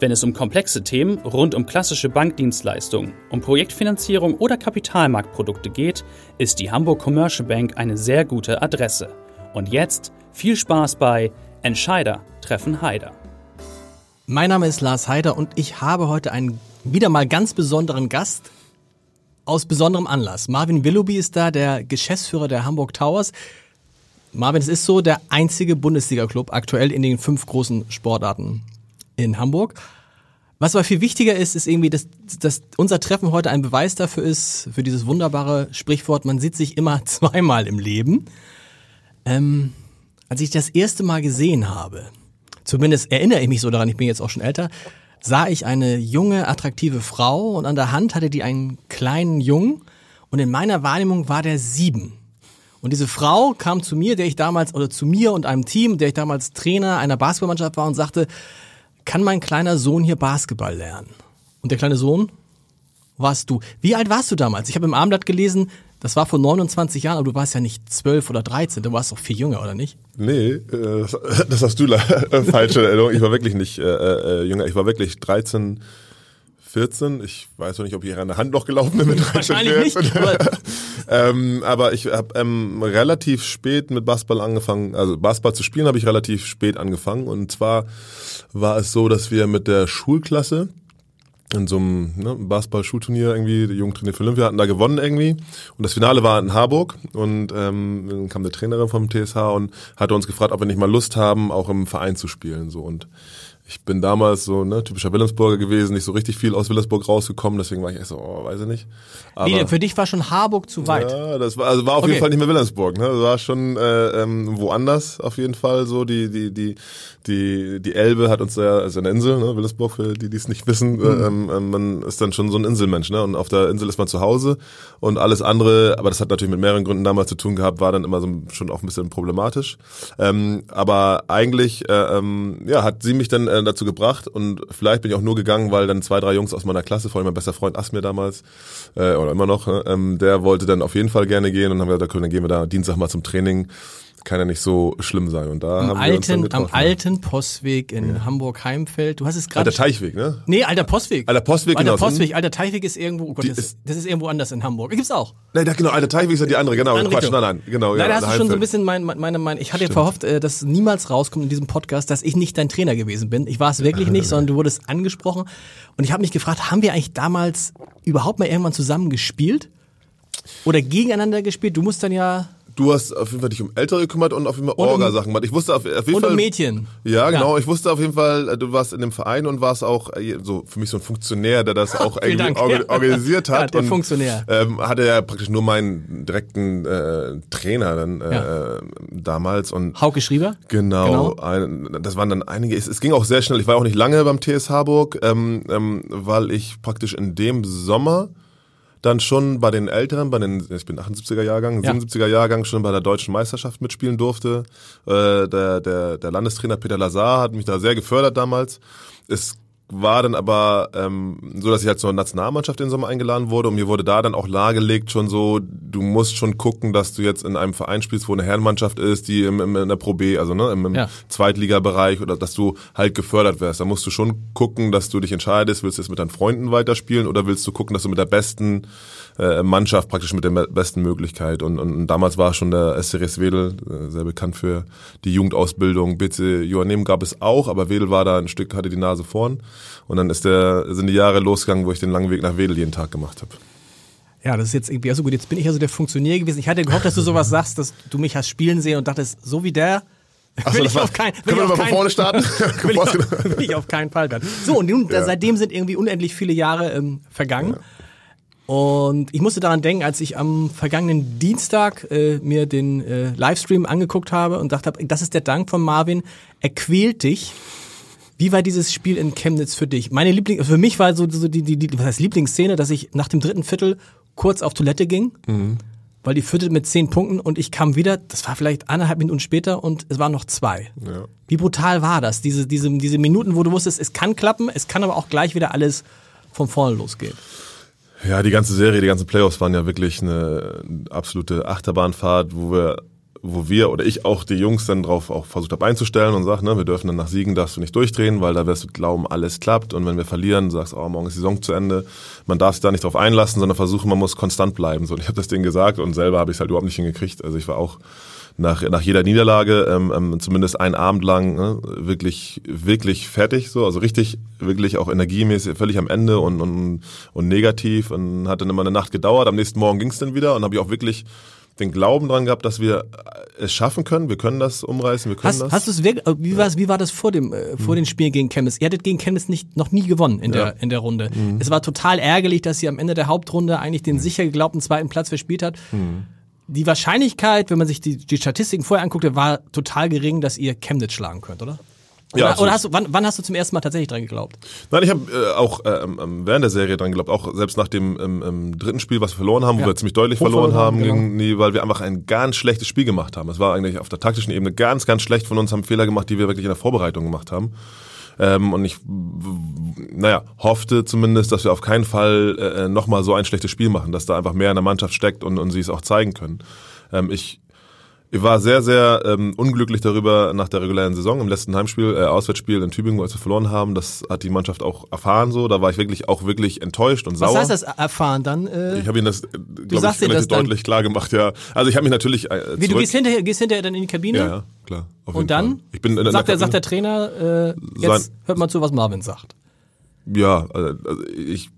Wenn es um komplexe Themen rund um klassische Bankdienstleistungen, um Projektfinanzierung oder Kapitalmarktprodukte geht, ist die Hamburg Commercial Bank eine sehr gute Adresse. Und jetzt viel Spaß bei Entscheider treffen Heider. Mein Name ist Lars Heider und ich habe heute einen wieder mal ganz besonderen Gast aus besonderem Anlass. Marvin Willoughby ist da, der Geschäftsführer der Hamburg Towers. Marvin, es ist so der einzige Bundesliga-Club aktuell in den fünf großen Sportarten in Hamburg. Was aber viel wichtiger ist, ist irgendwie, dass, dass unser Treffen heute ein Beweis dafür ist, für dieses wunderbare Sprichwort, man sieht sich immer zweimal im Leben. Ähm, als ich das erste Mal gesehen habe, zumindest erinnere ich mich so daran, ich bin jetzt auch schon älter, sah ich eine junge, attraktive Frau und an der Hand hatte die einen kleinen Jungen und in meiner Wahrnehmung war der sieben. Und diese Frau kam zu mir, der ich damals, oder zu mir und einem Team, der ich damals Trainer einer Basketballmannschaft war und sagte, kann mein kleiner Sohn hier Basketball lernen? Und der kleine Sohn warst du. Wie alt warst du damals? Ich habe im Abendblatt gelesen, das war vor 29 Jahren, aber du warst ja nicht 12 oder 13, du warst doch viel jünger, oder nicht? Nee, äh, das hast du äh, falsche Erinnerung. Ich war wirklich nicht äh, äh, jünger, ich war wirklich 13, 14. Ich weiß noch nicht, ob ich an der Hand noch gelaufen bin mit 13, Wahrscheinlich 14. nicht. Aber ähm, aber ich habe ähm, relativ spät mit Basketball angefangen, also Basketball zu spielen habe ich relativ spät angefangen. Und zwar war es so, dass wir mit der Schulklasse in so einem ne, Basketball-Schulturnier irgendwie, die Jugendtrainer für Olympia hatten da gewonnen irgendwie. Und das Finale war in Harburg und ähm, dann kam der Trainerin vom TSH und hatte uns gefragt, ob wir nicht mal Lust haben, auch im Verein zu spielen. So und ich bin damals so ne, typischer Wilhelmsburger gewesen, nicht so richtig viel aus Wilhelmsburg rausgekommen, deswegen war ich echt so, oh, weiß ich nicht. Aber, nee, für dich war schon Harburg zu weit. ja, das war, also war auf Okay. jeden Fall nicht mehr Wilhelmsburg, ne? Das war schon äh, ähm, woanders auf jeden Fall so. Die, die, die, die, die Elbe hat uns ja, also eine Insel, ne, Wilhelmsburg, für die, die es nicht wissen, Mhm. äh, ähm, ähm, man ist dann schon so ein Inselmensch, ne? Und auf der Insel ist man zu Hause und alles andere, aber das hat natürlich mit mehreren Gründen damals zu tun gehabt, war dann immer so schon auch ein bisschen problematisch. Ähm, aber eigentlich, äh, ähm, ja, hat sie mich dann äh, dazu gebracht und vielleicht bin ich auch nur gegangen, weil dann zwei, drei Jungs aus meiner Klasse, vor allem mein bester Freund Asmir damals, äh, oder immer noch, äh, ähm, der wollte dann auf jeden Fall gerne gehen und dann haben wir gesagt, okay, dann gehen wir da Dienstag mal zum Training. Kann ja nicht so schlimm sein. Und da Am haben wir uns dann alten, am getroffen. alten Postweg in Hamburg-Heimfeld. Du hast es gerade. Alter Teichweg, ne? Nee, alter Postweg. Alter Postweg, alter genau. Postweg, alter Teichweg ist irgendwo, oh Gott, das, ist- das ist irgendwo anders in Hamburg. Gibt's auch. Nein, da, genau, alter Teichweg ist ja die andere, genau. Andere Quatsch, nein, nein, genau. Leider ja, hast du schon so ein bisschen mein, meine, meine, ich hatte verhofft, äh, dass niemals rauskommt in diesem Podcast, dass ich nicht dein Trainer gewesen bin. Ich war es wirklich nicht, sondern du wurdest angesprochen. Und ich habe mich gefragt, haben wir eigentlich damals überhaupt mal irgendwann zusammen gespielt? Oder gegeneinander gespielt? Du musst dann ja. Du hast auf jeden Fall dich um Ältere gekümmert und auf jeden Fall Orga-Sachen gemacht. Ich wusste auf, auf jeden Und Fall. um Mädchen. Ja, genau. Ich wusste auf jeden Fall, äh, du warst in dem Verein und warst auch äh, so für mich so ein Funktionär, der das auch irgendwie Dank. orga Ja. organisiert hat. Ja, der und, Funktionär. Ähm, hatte ja praktisch nur meinen direkten äh, Trainer dann äh, Ja. damals und Hauke Schrieber? Genau, Genau. Ein, das waren dann einige. Es, es ging auch sehr schnell. Ich war auch nicht lange beim TS Harburg, ähm, ähm, weil ich praktisch in dem Sommer dann schon bei den Älteren, bei den, ich bin 78er Jahrgang, Ja. 77er Jahrgang schon bei der deutschen Meisterschaft mitspielen durfte. Äh, der, der, der Landestrainer Peter Lazar hat mich da sehr gefördert damals. Es war dann aber ähm, so, dass ich halt zur Nationalmannschaft den Sommer eingeladen wurde und mir wurde da dann auch nahegelegt schon so, du musst schon gucken, dass du jetzt in einem Verein spielst, wo eine Herrenmannschaft ist, die im, im, in der Pro B, also ne, im, im Ja. Zweitligabereich oder dass du halt gefördert wirst. Da musst du schon gucken, dass du dich entscheidest, willst du jetzt mit deinen Freunden weiterspielen oder willst du gucken, dass du mit der besten äh, Mannschaft praktisch mit der besten Möglichkeit und, und damals war schon der SCRS Wedel, äh, sehr bekannt für die Jugendausbildung. BC Johannem gab es auch, aber Wedel war da ein Stück, hatte die Nase vorn und dann ist der, sind die Jahre losgegangen, wo ich den langen Weg nach Wedel jeden Tag gemacht habe. Ja, das ist jetzt irgendwie, also gut, jetzt bin ich also der Funktionär gewesen. Ich hatte gehofft, dass du sowas sagst, dass du mich hast spielen sehen und dachtest, so wie der, Ach so, will ich war- auf keinen Können wir will ich vorne starten? will, ich auf, will ich auf keinen Fall werden. So, und nun, seitdem sind irgendwie unendlich viele Jahre ähm, vergangen. Und ich musste daran denken, als ich am vergangenen Dienstag äh, mir den äh, Livestream angeguckt habe und dachte, das ist der Dank von Marvin. Er quält dich Wie war dieses Spiel in Chemnitz für dich? Meine Liebling, für mich war so, so die, die, die was heißt Lieblingsszene, dass ich nach dem dritten Viertel kurz auf Toilette ging, Mhm. weil die führte mit zehn Punkten und ich kam wieder, das war vielleicht eineinhalb Minuten später und es waren noch zwei. Ja. Wie brutal war das? Diese, diese, diese Minuten, wo du wusstest, es kann klappen, es kann aber auch gleich wieder alles von vorne losgehen. Ja, die ganze Serie, die ganzen Playoffs waren ja wirklich eine absolute Achterbahnfahrt, wo wir, wo wir oder ich auch die Jungs dann drauf auch versucht habe einzustellen und sagt, ne, wir dürfen dann nach Siegen darfst du nicht durchdrehen, weil da wirst du glauben, alles klappt und wenn wir verlieren, sagst oh, morgen ist die Saison zu Ende. Man darf sich da nicht drauf einlassen, sondern versuchen, man muss konstant bleiben. So, und ich habe das denen gesagt und selber habe ich es halt überhaupt nicht hingekriegt. Also ich war auch nach, nach jeder Niederlage ähm, ähm, zumindest einen Abend lang ne, wirklich wirklich fertig so also richtig wirklich auch energiemäßig völlig am Ende und und, und negativ und hat dann immer eine Nacht gedauert am nächsten Morgen ging es dann wieder und habe ich auch wirklich den Glauben dran gehabt, dass wir es schaffen können. Wir können das umreißen, wir können Hast, das. hast du es wirklich, wie war, wie war das vor dem, äh, vor den Spielen gegen Chemnitz? Ihr hattet gegen Chemnitz nicht, noch nie gewonnen in Ja. der, in der Runde. Es war total ärgerlich, dass ihr am Ende der Hauptrunde eigentlich den sicher geglaubten zweiten Platz verspielt hat. Die Wahrscheinlichkeit, wenn man sich die, die Statistiken vorher anguckte, war total gering, dass ihr Chemnitz schlagen könnt, oder? Ja, oder, oder hast du, wann, wann hast du zum ersten Mal tatsächlich dran geglaubt? Nein, ich habe äh, auch äh, ähm, während der Serie dran geglaubt, auch selbst nach dem ähm, ähm, dritten Spiel, was wir verloren haben, wo Ja. wir ziemlich deutlich verloren verloren haben, genau. gegen weil wir einfach ein ganz schlechtes Spiel gemacht haben. Es war eigentlich auf der taktischen Ebene ganz, ganz schlecht von uns, haben Fehler gemacht, die wir wirklich in der Vorbereitung gemacht haben. Ähm, und ich, naja, hoffte zumindest, dass wir auf keinen Fall äh, nochmal so ein schlechtes Spiel machen, dass da einfach mehr in der Mannschaft steckt und, und sie es auch zeigen können. Ähm, ich ich war sehr, sehr ähm, unglücklich darüber nach der regulären Saison im letzten Heimspiel, äh, Auswärtsspiel in Tübingen, wo wir verloren haben. Das hat die Mannschaft auch erfahren so. Da war ich wirklich auch wirklich enttäuscht und Was sauer. heißt das erfahren dann? Äh, Ich habe Ihnen das, glaube ich, relativ deutlich klar gemacht, ja. Also ich habe mich natürlich äh, wie, du zurück... gehst hinterher, gehst hinterher dann in die Kabine? ja, ja, klar. Und dann Fall. Ich bin in sagt, der, sagt der Trainer, äh, jetzt Sein- hört mal zu, was Marvin sagt. Ja, also also ich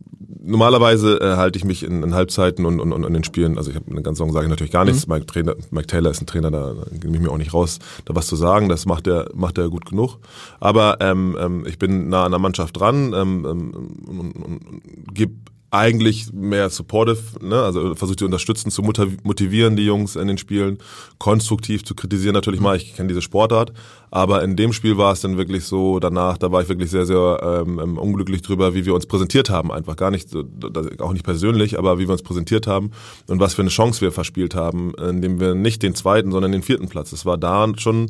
normalerweise äh, halte ich mich in, in Halbzeiten und, und, und in den Spielen, also ich habe eine ganze Saison sage ich natürlich gar nichts. Mike, Trainer, Mike Taylor ist ein Trainer, da, da nehme ich mir auch nicht raus, da was zu sagen. Das macht er macht er gut genug. Aber ähm, ähm, ich bin nah an der Mannschaft dran ähm, ähm, und, und, und gebe eigentlich mehr supportive, ne? also versucht die unterstützen, zu motiv- motivieren die Jungs in den Spielen, konstruktiv zu kritisieren natürlich mal, ich kenne diese Sportart, aber in dem Spiel war es dann wirklich so, danach, da war ich wirklich sehr, sehr ähm, ähm, unglücklich drüber, wie wir uns präsentiert haben, einfach. Gar nicht, auch nicht persönlich, aber wie wir uns präsentiert haben und was für eine Chance wir verspielt haben, indem wir nicht den zweiten, sondern den vierten Platz, das war da schon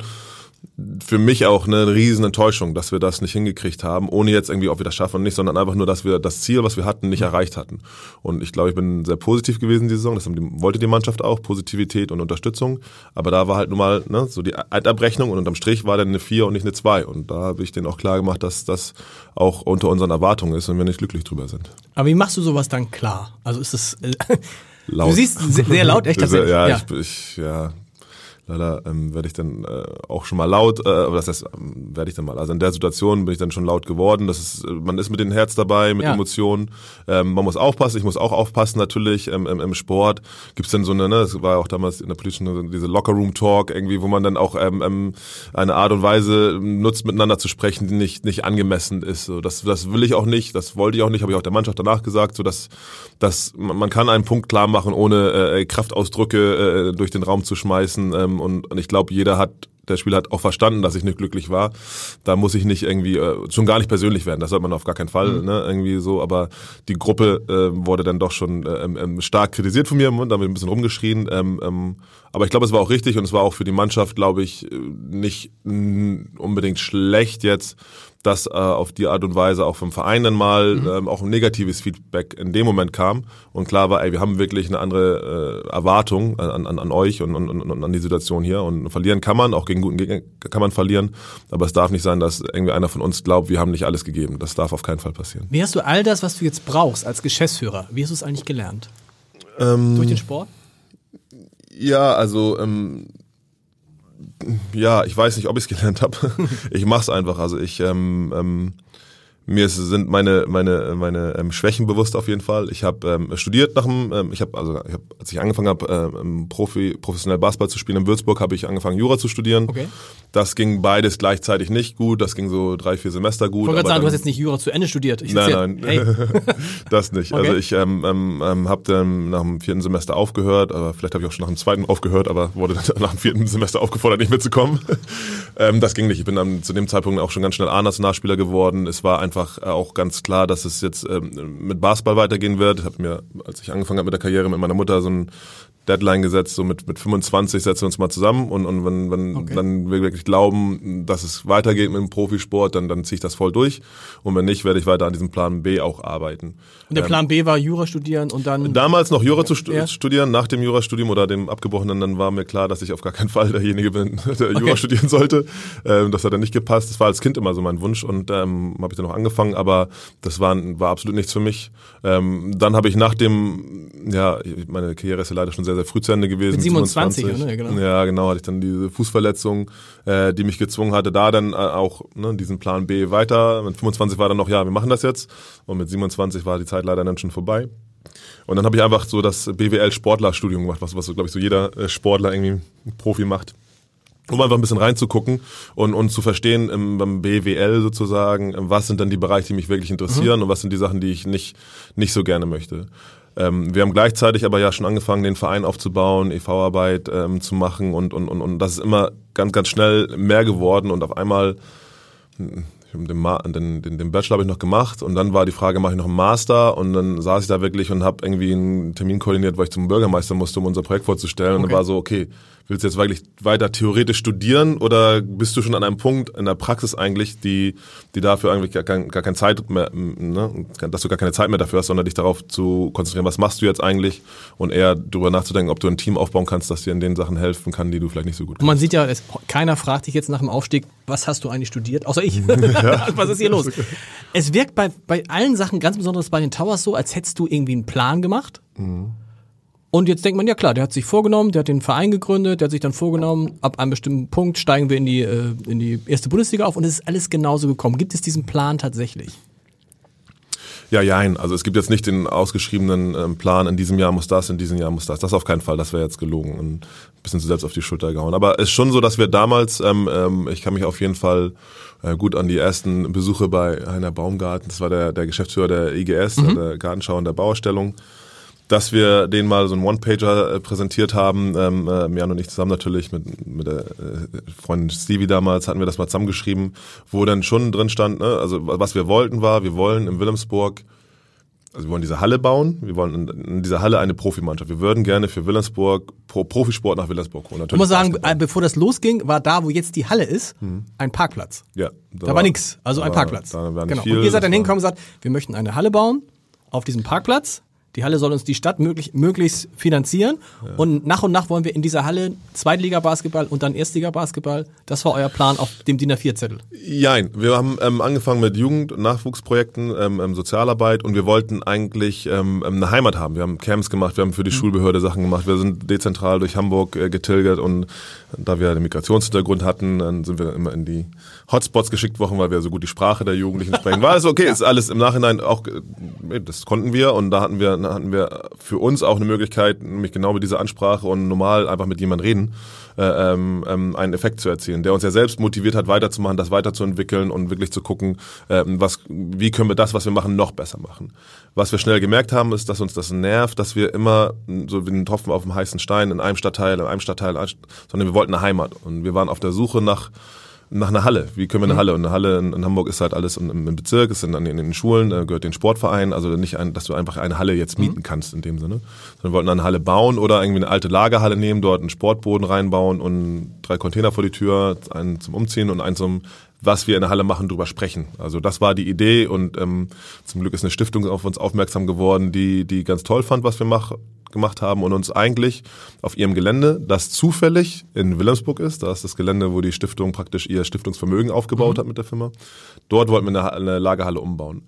für mich auch eine riesen Enttäuschung, dass wir das nicht hingekriegt haben, ohne jetzt irgendwie, ob wir das schaffen oder nicht, sondern einfach nur, dass wir das Ziel, was wir hatten, nicht erreicht hatten. Und ich glaube, ich bin sehr positiv gewesen diese Saison. Das wollte die Mannschaft auch, Positivität und Unterstützung. Aber da war halt nun mal ne, so die Endabrechnung und unterm Strich war dann eine 4 und nicht eine 2. Und da habe ich denen auch klar gemacht, dass das auch unter unseren Erwartungen ist und wir nicht glücklich drüber sind. Aber wie machst du sowas dann klar? Also ist es, äh, Laut. du siehst sehr, laut, echt tatsächlich. Ja, ja. Ich, ich, ja. Leider ähm, werde ich dann äh, auch schon mal laut, äh, aber das heißt, ähm, werde ich dann mal. Also in der Situation bin ich dann schon laut geworden. Das ist, äh, man ist mit dem Herz dabei, mit Ja. Emotionen. Ähm, man muss aufpassen, ich muss auch aufpassen natürlich. Ähm, im, Im Sport gibt's dann so eine, ne, das war ja auch damals in der politischen, diese Locker-Room-Talk irgendwie, wo man dann auch ähm, ähm, eine Art und Weise nutzt, miteinander zu sprechen, die nicht, nicht angemessen ist. So, das, das will ich auch nicht, das wollte ich auch nicht, habe ich auch der Mannschaft danach gesagt, so dass, dass man man kann einen Punkt klar machen, ohne äh, Kraftausdrücke äh, durch den Raum zu schmeißen. Ähm, und, und ich glaube, jeder hat der Spieler hat auch verstanden, dass ich nicht glücklich war. Da muss ich nicht irgendwie äh, schon gar nicht persönlich werden. Das sollte man auf gar keinen Fall, ne, irgendwie so. Aber die Gruppe äh, wurde dann doch schon äh, ähm, stark kritisiert von mir und da haben wir ein bisschen rumgeschrien. Ähm, ähm, aber ich glaube, es war auch richtig und es war auch für die Mannschaft, glaube ich, äh, nicht unbedingt schlecht jetzt, dass äh, auf die Art und Weise auch vom Verein dann mal ähm, auch ein negatives Feedback in dem Moment kam und klar war, ey, wir haben wirklich eine andere äh, Erwartung an, an, an euch und, und, und an die Situation hier und verlieren kann man, auch gegen guten Gegner kann man verlieren, aber es darf nicht sein, dass irgendwie einer von uns glaubt, wir haben nicht alles gegeben. Das darf auf keinen Fall passieren. Wie hast du all das, was du jetzt brauchst als Geschäftsführer, wie hast du es eigentlich gelernt? Ähm, Durch den Sport? Ja, also ähm, ja, ich weiß nicht, ob ich es gelernt habe. ich mach's einfach. Also ich ähm, ähm, mir sind meine meine meine ähm, Schwächen bewusst auf jeden Fall. Ich habe ähm, studiert nach dem, ähm, ich habe also ich hab, als ich angefangen habe, ähm, Profi professionell Basketball zu spielen in Würzburg, habe ich angefangen Jura zu studieren. Okay. Das ging beides gleichzeitig nicht gut. Das ging so drei vier Semester gut. Ich wollte gerade sagen, du hast jetzt nicht Jura zu Ende studiert. Ich Nein, nein, Hey, das nicht. Okay. Also ich ähm, ähm, ähm, habe dann nach dem vierten Semester aufgehört, aber vielleicht habe ich auch schon nach dem zweiten aufgehört, aber wurde dann nach dem vierten Semester aufgefordert, nicht mitzukommen. ähm, das ging nicht. Ich bin dann zu dem Zeitpunkt auch schon ganz schnell A-Nationalspieler geworden. Es war einfach äh, auch ganz klar, dass es jetzt ähm, mit Basketball weitergehen wird. Ich habe mir, als ich angefangen habe mit der Karriere, mit meiner Mutter so ein Deadline gesetzt, so mit, mit 25 setzen wir uns mal zusammen und, und wenn, wenn Okay. dann wir wirklich glauben, dass es weitergeht mit dem Profisport, dann, dann ziehe ich das voll durch und wenn nicht, werde ich weiter an diesem Plan B auch arbeiten. und der Plan B war Jura studieren und dann. Damals noch Jura zu stu Ja. studieren, nach dem Jurastudium oder dem abgebrochenen, dann war mir klar, dass ich auf gar keinen Fall derjenige bin, der Jura Okay. studieren sollte. Ähm, das hat dann nicht gepasst. Das war als Kind immer so mein Wunsch und ähm, habe ich dann noch angefangen, aber das war, war absolut nichts für mich. Ähm, dann habe ich nach dem, ja, meine Karriere ist ja leider schon sehr, sehr früh zu Ende gewesen. Mit 27, oder? Ja, genau. Ja, genau, hatte ich dann diese Fußverletzung, äh, die mich gezwungen hatte, da dann äh, auch ne, diesen Plan B weiter. Mit 25 war dann noch, ja, wir machen das jetzt. Und mit 27 war die Zeit leider dann schon vorbei. Und dann habe ich einfach so das BWL-Sportlerstudium gemacht, was, was so, glaube ich, so jeder äh, Sportler irgendwie Profi macht. Um einfach ein bisschen reinzugucken und, und zu verstehen im, beim BWL sozusagen, was sind dann die Bereiche, die mich wirklich interessieren und was sind die Sachen, die ich nicht, nicht so gerne möchte. Ähm, wir haben gleichzeitig aber ja schon angefangen, den Verein aufzubauen, EV-Arbeit ähm, zu machen und, und, und, und das ist immer ganz, ganz schnell mehr geworden und auf einmal den, den, den, den Bachelor habe ich noch gemacht und dann war die Frage, mache ich noch einen Master und dann saß ich da wirklich und habe irgendwie einen Termin koordiniert, weil ich zum Bürgermeister musste, um unser Projekt vorzustellen und Okay. dann war so, okay, willst du jetzt wirklich weiter theoretisch studieren oder bist du schon an einem Punkt in der Praxis eigentlich, die, die dafür eigentlich gar, kein, gar keine Zeit mehr, ne, dass du gar keine Zeit mehr dafür hast, sondern dich darauf zu konzentrieren, was machst du jetzt eigentlich und eher darüber nachzudenken, ob du ein Team aufbauen kannst, das dir in den Sachen helfen kann, die du vielleicht nicht so gut Und man sieht ja, es, keiner fragt dich jetzt nach dem Aufstieg, was hast du eigentlich studiert? Außer ich. was ist hier los? Es wirkt bei, bei allen Sachen, ganz besonders bei den Towers so, als hättest du irgendwie einen Plan gemacht. Und jetzt denkt man, ja klar, der hat sich vorgenommen, der hat den Verein gegründet, der hat sich dann vorgenommen, ab einem bestimmten Punkt steigen wir in die, äh, in die erste Bundesliga auf und es ist alles genauso gekommen. Gibt es diesen Plan tatsächlich? Ja, jein. Also es gibt jetzt nicht den ausgeschriebenen ähm, Plan, in diesem Jahr muss das, in diesem Jahr muss das. Das auf keinen Fall, das wäre jetzt gelogen und ein bisschen zu selbst auf die Schulter gehauen. Aber es ist schon so, dass wir damals, ähm, ähm, ich kann mich auf jeden Fall äh, gut an die ersten Besuche bei Heiner Baumgarten, das war der, der Geschäftsführer der IGS, Mhm. der Gartenschau und der Bauerstellung, dass wir den mal so einen One-Pager äh, präsentiert haben, ähm, äh, Jan und ich zusammen natürlich mit, mit der äh, Freundin Stevie damals, hatten wir das mal zusammengeschrieben, wo dann schon drin stand, ne, also was wir wollten war, wir wollen in Wilhelmsburg also wir wollen diese Halle bauen, wir wollen in, in dieser Halle eine Profimannschaft. Wir würden gerne für Wilhelmsburg Pro, Profisport nach Wilhelmsburg holen. Ich muss sagen, Basketball. bevor das losging, war da, wo jetzt die Halle ist, ein Parkplatz. ja, Da war nix, also ein da- Parkplatz. Da war nicht genau. viel, und ihr seid dann war- hingekommen und gesagt, wir möchten eine Halle bauen auf diesem Parkplatz. Die Halle soll uns die Stadt möglich, möglichst finanzieren. Und nach und nach wollen wir in dieser Halle Zweitliga-Basketball und dann Erstliga-Basketball. Das war euer Plan auf dem DIN A4-Zettel. Jein, wir haben ähm, angefangen mit Jugend- und Nachwuchsprojekten, ähm, ähm, Sozialarbeit und wir wollten eigentlich ähm, ähm, eine Heimat haben. Wir haben Camps gemacht, wir haben für die Schulbehörde Sachen gemacht, wir sind dezentral durch Hamburg äh, getilgert und da wir den Migrationshintergrund hatten, dann sind wir immer in die Hotspots geschickt worden, weil wir so gut die Sprache der Jugendlichen sprechen. War alles okay, ist alles im Nachhinein auch, äh, das konnten wir und da hatten wir, da hatten wir für uns auch eine Möglichkeit, nämlich genau mit dieser Ansprache und normal einfach mit jemandem reden, äh, ähm, ähm, einen Effekt zu erzielen, der uns ja selbst motiviert hat, weiterzumachen, das weiterzuentwickeln und wirklich zu gucken, ähm, was, wie können wir das, was wir machen, noch besser machen. Was wir schnell gemerkt haben, ist, dass uns das nervt, dass wir immer so wie ein Tropfen auf dem heißen Stein in einem Stadtteil, in einem Stadtteil, sondern wir wollten eine Heimat und wir waren auf der Suche nach nach einer Halle. Wie können wir eine Halle? Und eine Halle in, in Hamburg ist halt alles im, im Bezirk, ist in, in, in den Schulen, da gehört den Sportverein, also nicht, ein, dass du einfach eine Halle jetzt mieten kannst in dem Sinne. Sondern wir wollten eine Halle bauen oder irgendwie eine alte Lagerhalle nehmen, dort einen Sportboden reinbauen und drei Container vor die Tür, einen zum Umziehen und einen zum was wir in der Halle machen, drüber sprechen. Also das war die Idee und ähm, zum Glück ist eine Stiftung auf uns aufmerksam geworden, die die ganz toll fand, was wir mach, gemacht haben und uns eigentlich auf ihrem Gelände, das zufällig in Wilhelmsburg ist, da ist das Gelände, wo die Stiftung praktisch ihr Stiftungsvermögen aufgebaut hat mit der Firma. Dort wollten wir eine, eine Lagerhalle umbauen.